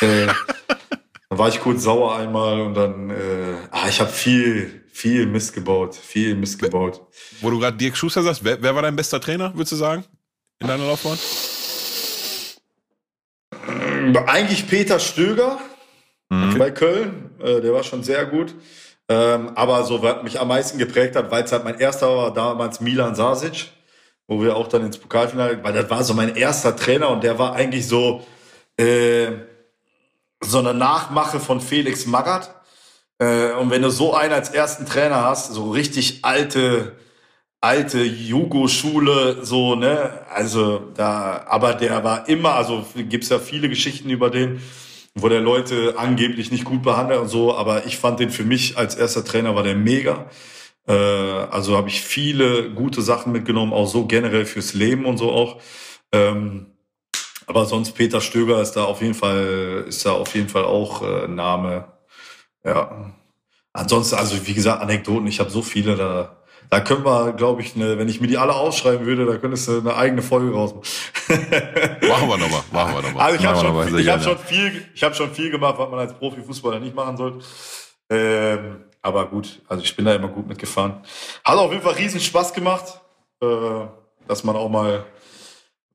Äh, dann war ich kurz sauer einmal und dann, äh, ah, ich habe viel, viel Mist gebaut, viel Mist gebaut. Wo du gerade Dirk Schuster sagst, wer, wer war dein bester Trainer, würdest du sagen, in deiner Laufbahn? Eigentlich Peter Stöger mhm. bei Köln, äh, der war schon sehr gut. Ähm, aber so, was mich am meisten geprägt hat, weil es halt mein erster war, damals Milan Sasic, wo wir auch dann ins Pokalfinale, weil das war so mein erster Trainer und der war eigentlich so, äh, so eine Nachmache von Felix Magath. Äh, und wenn du so einen als ersten Trainer hast, so richtig alte, alte Jugo-Schule, so, ne, also da, aber der war immer, also gibt's ja viele Geschichten über den, wo der Leute angeblich nicht gut behandelt und so, aber ich fand den für mich als erster Trainer war der mega. Äh, also habe ich viele gute Sachen mitgenommen, auch so generell fürs Leben und so auch. Ähm, aber sonst Peter Stöger ist da auf jeden Fall, ist da auf jeden Fall auch äh, Name. Ja. Ansonsten, also wie gesagt, Anekdoten, ich habe so viele da da können wir, glaube ich, ne, wenn ich mir die alle ausschreiben würde, da könntest du eine eigene Folge raus. machen wir nochmal, machen wir nochmal. Also ich habe schon, ich hab schon viel, ich habe schon viel gemacht, was man als Profifußballer nicht machen sollte. Ähm, aber gut, also ich bin da immer gut mitgefahren. Hat auf jeden Fall riesen Spaß gemacht, äh, dass man auch mal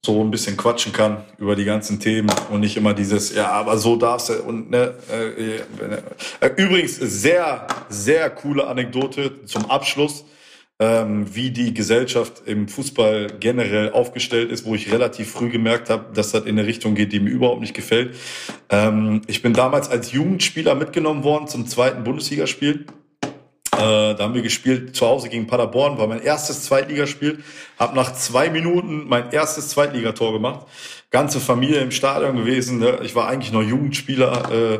so ein bisschen quatschen kann über die ganzen Themen und nicht immer dieses, ja, aber so darfst du und ne, äh, äh, übrigens sehr, sehr coole Anekdote zum Abschluss ähm, wie die Gesellschaft im Fußball generell aufgestellt ist, wo ich relativ früh gemerkt habe, dass das in eine Richtung geht, die mir überhaupt nicht gefällt. Ähm, ich bin damals als Jugendspieler mitgenommen worden zum zweiten Bundesligaspiel. Äh, da haben wir gespielt zu Hause gegen Paderborn, war mein erstes Zweitligaspiel. Hab nach zwei Minuten mein erstes Zweitligator gemacht. Ganze Familie im Stadion gewesen. Ne? Ich war eigentlich noch Jugendspieler. Äh,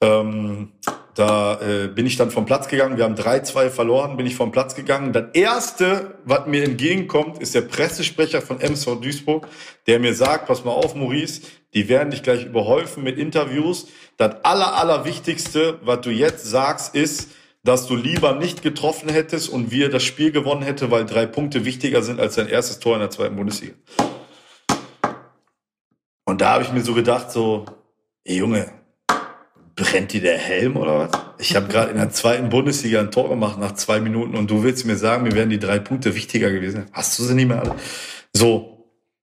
ähm, da äh, bin ich dann vom Platz gegangen. Wir haben 3-2 verloren, bin ich vom Platz gegangen. Das Erste, was mir entgegenkommt, ist der Pressesprecher von MSV Duisburg, der mir sagt, pass mal auf, Maurice, die werden dich gleich überhäufen mit Interviews. Das aller, allerwichtigste, was du jetzt sagst, ist, dass du lieber nicht getroffen hättest und wir das Spiel gewonnen hätte, weil drei Punkte wichtiger sind als dein erstes Tor in der zweiten Bundesliga. Und da habe ich mir so gedacht, so, ey Junge, brennt dir der Helm oder was? Ich habe gerade in der zweiten Bundesliga ein Tor gemacht nach zwei Minuten und du willst mir sagen, mir wären die drei Punkte wichtiger gewesen. Hast du sie nicht mehr alle? So.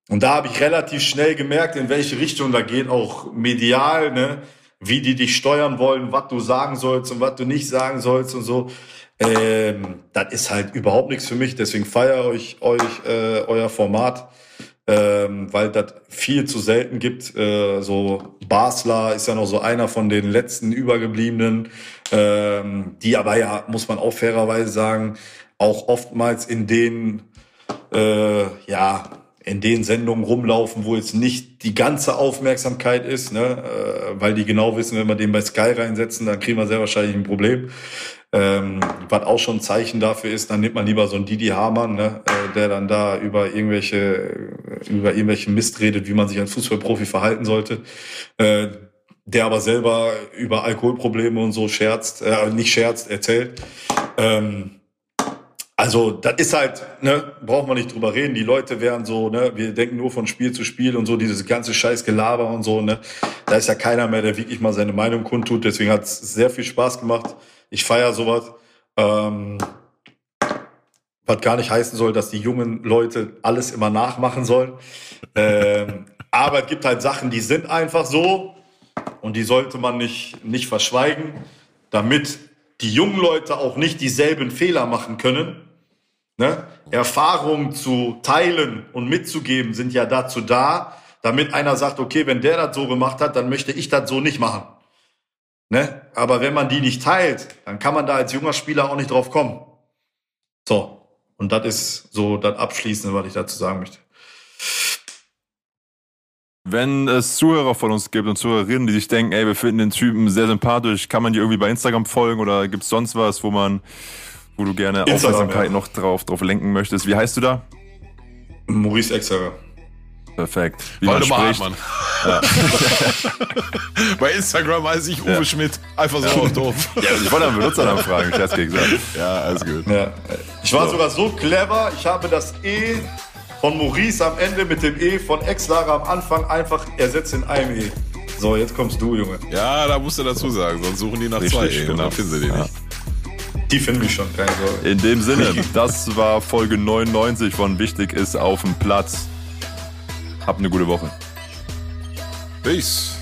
Und da habe ich relativ schnell gemerkt, in welche Richtung da geht, auch medial, ne? wie die dich steuern wollen, was du sagen sollst und was du nicht sagen sollst und so. Ähm, das ist halt überhaupt nichts für mich. Deswegen feiere ich euch äh, euer Format ähm, weil das viel zu selten gibt. Äh, so Basler ist ja noch so einer von den letzten übergebliebenen, ähm, die aber ja, muss man auch fairerweise sagen, auch oftmals in den, äh, ja, in den Sendungen rumlaufen, wo jetzt nicht die ganze Aufmerksamkeit ist, ne? äh, weil die genau wissen, wenn wir den bei Sky reinsetzen, dann kriegen wir sehr wahrscheinlich ein Problem. Ähm, was auch schon ein Zeichen dafür ist, dann nimmt man lieber so einen Didi Hamann, ne, äh, der dann da über irgendwelche, über irgendwelche Mist redet, wie man sich als Fußballprofi verhalten sollte. Äh, der aber selber über Alkoholprobleme und so scherzt, äh, nicht scherzt, erzählt. Ähm, also, das ist halt, ne, braucht man nicht drüber reden. Die Leute wären so, ne, wir denken nur von Spiel zu Spiel und so, dieses ganze scheiß Gelaber und so, ne. Da ist ja keiner mehr, der wirklich mal seine Meinung kundtut. Deswegen hat es sehr viel Spaß gemacht. Ich feiere sowas. Ähm, was gar nicht heißen soll, dass die jungen Leute alles immer nachmachen sollen. ähm, Aber es gibt halt Sachen, die sind einfach so und die sollte man nicht, nicht verschweigen, damit die jungen Leute auch nicht dieselben Fehler machen können. Ne? Erfahrungen zu teilen und mitzugeben sind ja dazu da, damit einer sagt, okay, wenn der das so gemacht hat, dann möchte ich das so nicht machen. Ne? Aber wenn man die nicht teilt, dann kann man da als junger Spieler auch nicht drauf kommen. So. Und das ist so das Abschließende, was ich dazu sagen möchte. Wenn es Zuhörer von uns gibt und Zuhörerinnen, die sich denken, ey, wir finden den Typen sehr sympathisch, kann man dir irgendwie bei Instagram folgen oder gibt es sonst was, wo man, wo du gerne Instagram, Aufmerksamkeit ja. noch drauf, drauf lenken möchtest? Wie heißt du da? Maurice Exerer. Perfekt. Wie man Waldemar spricht. Hartmann. Bei Instagram heiße ich Uwe Ja. Schmidt. Einfach so auf doof. Ja, ich wollte einen Benutzernamen fragen, Scherz gesagt. Ja, alles gut. Ja. Ich war So. sogar so clever, ich habe das E von Maurice am Ende mit dem E von Ex-Lara am Anfang einfach ersetzt in einem E. So, jetzt kommst du, Junge. Ja, da musst du dazu sagen, sonst suchen die nach Richtig, zwei und genau. dann finden sie die Ja. nicht. Die finden mich schon, keine Sorge. In dem Sinne, das war Folge 99 von Wichtig ist auf dem Platz. Habt eine gute Woche. Peace.